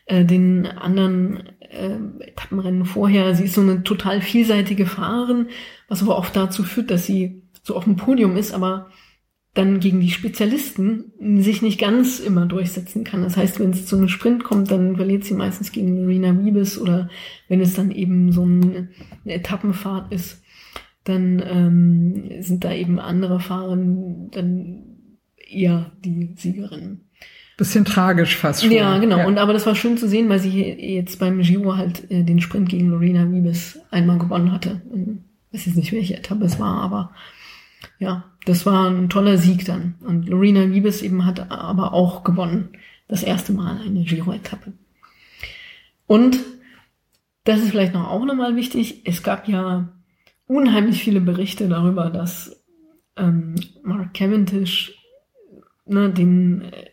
äh, den anderen äh, Etappenrennen vorher. Sie ist so eine total vielseitige Fahrerin, was aber oft dazu führt, dass sie so auf dem Podium ist, aber dann gegen die Spezialisten sich nicht ganz immer durchsetzen kann. Das heißt, wenn es zu einem Sprint kommt, dann verliert sie meistens gegen Marina Wiebes oder wenn es dann eben so eine Etappenfahrt ist, dann ähm, sind da eben andere Fahrer dann eher die Siegerinnen. Bisschen tragisch fast schon. Ja, genau. Ja. Und aber das war schön zu sehen, weil sie jetzt beim Giro halt äh, den Sprint gegen Lorena Wiebes einmal gewonnen hatte. Ich weiß jetzt nicht, welche Etappe es war, aber ja, das war ein toller Sieg dann. Und Lorena Liebes eben hat aber auch gewonnen. Das erste Mal eine Giro-Etappe. Und das ist vielleicht noch auch nochmal wichtig. Es gab ja unheimlich viele Berichte darüber, dass ähm, Mark Cavendish ne, den äh,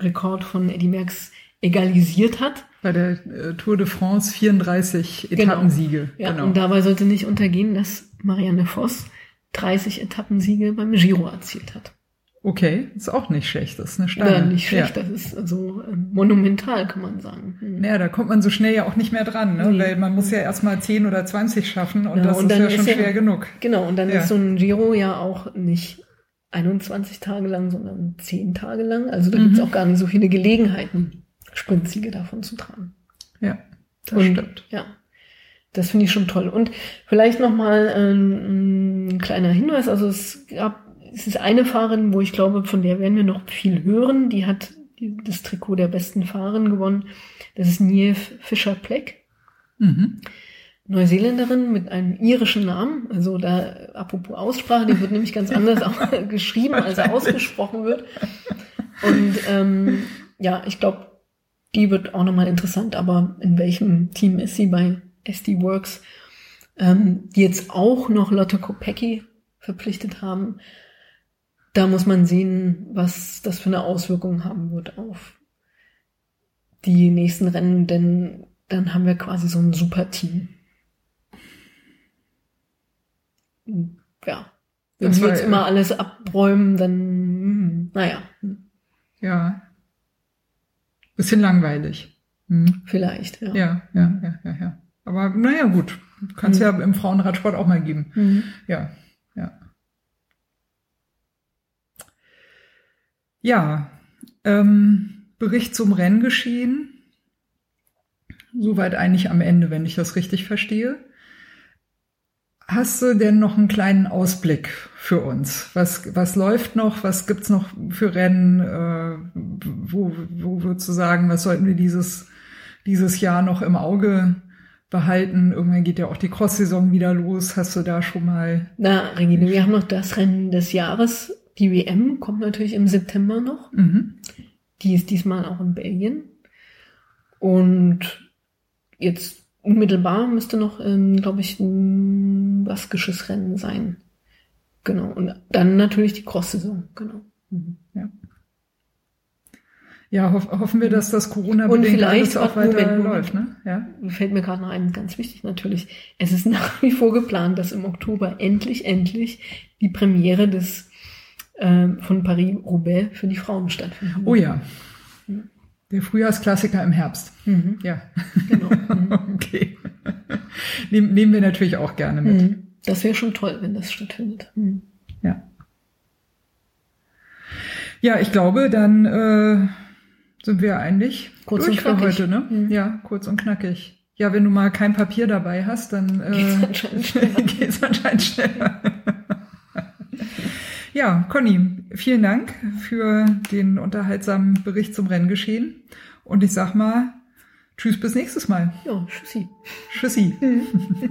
Rekord von Eddie Merckx egalisiert hat. Bei der äh, Tour de France 34 genau. Etappensiege. Genau. Ja, genau. und dabei sollte nicht untergehen, dass Marianne Voss 30 Etappensiege beim Giro erzielt hat. Okay, ist auch nicht schlecht, das ist eine Stange. Ja, nicht schlecht, ja. das ist also äh, monumental, kann man sagen. Hm. Naja, da kommt man so schnell ja auch nicht mehr dran, ne? Nee. weil man muss ja erstmal 10 oder 20 schaffen und ja, das und ist ja schon ist schwer genug. Genau, und dann ja. ist so ein Giro ja auch nicht 21 Tage lang, sondern 10 Tage lang. Also da mhm. gibt's auch gar nicht so viele Gelegenheiten, Sprintsiege davon zu tragen. Ja, das und, stimmt. Ja, das finde ich schon toll. Und vielleicht nochmal ähm, ein kleiner Hinweis. Also es gab, es ist eine Fahrerin, wo ich glaube, von der werden wir noch viel hören. Die hat das Trikot der besten Fahrerin gewonnen. Das ist Niamh Fischer-Pleck. Mhm. Neuseeländerin mit einem irischen Namen. Also da, apropos Aussprache, die wird nämlich ganz anders auch geschrieben, als er ausgesprochen wird. Und ähm, ja, ich glaube, die wird auch nochmal interessant, aber in welchem Team ist sie bei SD Works, ähm, die jetzt auch noch Lotte Kopecki verpflichtet haben. Da muss man sehen, was das für eine Auswirkung haben wird auf die nächsten Rennen, denn dann haben wir quasi so ein super Team. Ja. Wenn wir jetzt immer alles abräumen, dann, hm, naja. Ja. Bisschen langweilig. Hm. Vielleicht, ja. Ja, ja, ja, ja, ja. Aber naja, gut. Kann es mhm. ja im Frauenradsport auch mal geben. Mhm. Ja, ja. Ja, ähm, Bericht zum Renngeschehen. Soweit eigentlich am Ende, wenn ich das richtig verstehe. Hast du denn noch einen kleinen Ausblick für uns? Was, was läuft noch? Was gibt's noch für Rennen? Äh, wo, wo würdest du sagen, was sollten wir dieses, dieses Jahr noch im Auge behalten. Irgendwann geht ja auch die Cross-Saison wieder los. Hast du da schon mal? Na, Regine, wir haben noch das Rennen des Jahres. Die WM kommt natürlich im September noch. Mhm. Die ist diesmal auch in Belgien. Und jetzt unmittelbar müsste noch, ähm, glaube ich, ein baskisches Rennen sein. Genau. Und dann natürlich die Cross-Saison. Genau. Mhm. Ja. Ja, hoff, hoffen wir, dass das Corona-bedingt alles auch weiter Moment, läuft. Ne? Ja? Fällt mir gerade noch ein, ganz wichtig natürlich. Es ist nach wie vor geplant, dass im Oktober endlich, endlich die Premiere des äh, von Paris-Roubaix für die Frauen stattfindet. Oh ja. Der Frühjahrsklassiker im Herbst. Mhm. Ja. Genau. Mhm. okay. Nehm, nehmen wir natürlich auch gerne mit. Mhm. Das wäre schon toll, wenn das stattfindet. Mhm. Ja. Ja, ich glaube, dann äh, sind wir eigentlich kurz durch für heute, ne? Mhm. Ja, kurz und knackig. Ja, wenn du mal kein Papier dabei hast, dann äh, geht's anscheinend schneller. geht's anscheinend schneller. Ja, Conny, vielen Dank für den unterhaltsamen Bericht zum Renngeschehen. Und ich sag mal, tschüss bis nächstes Mal. Ja, tschüssi. Tschüssi.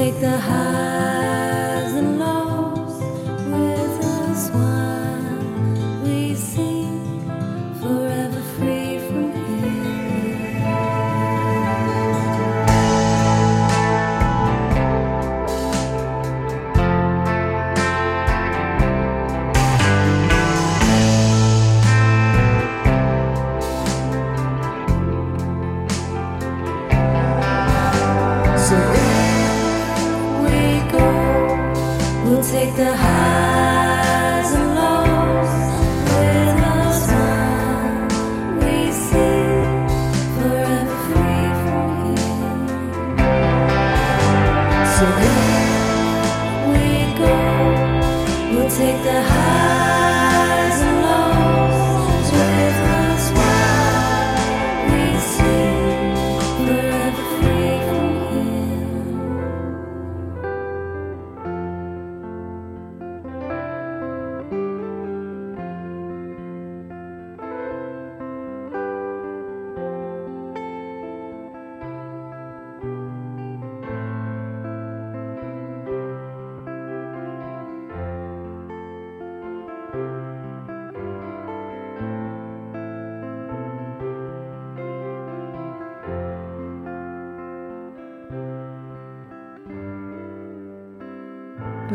take the highs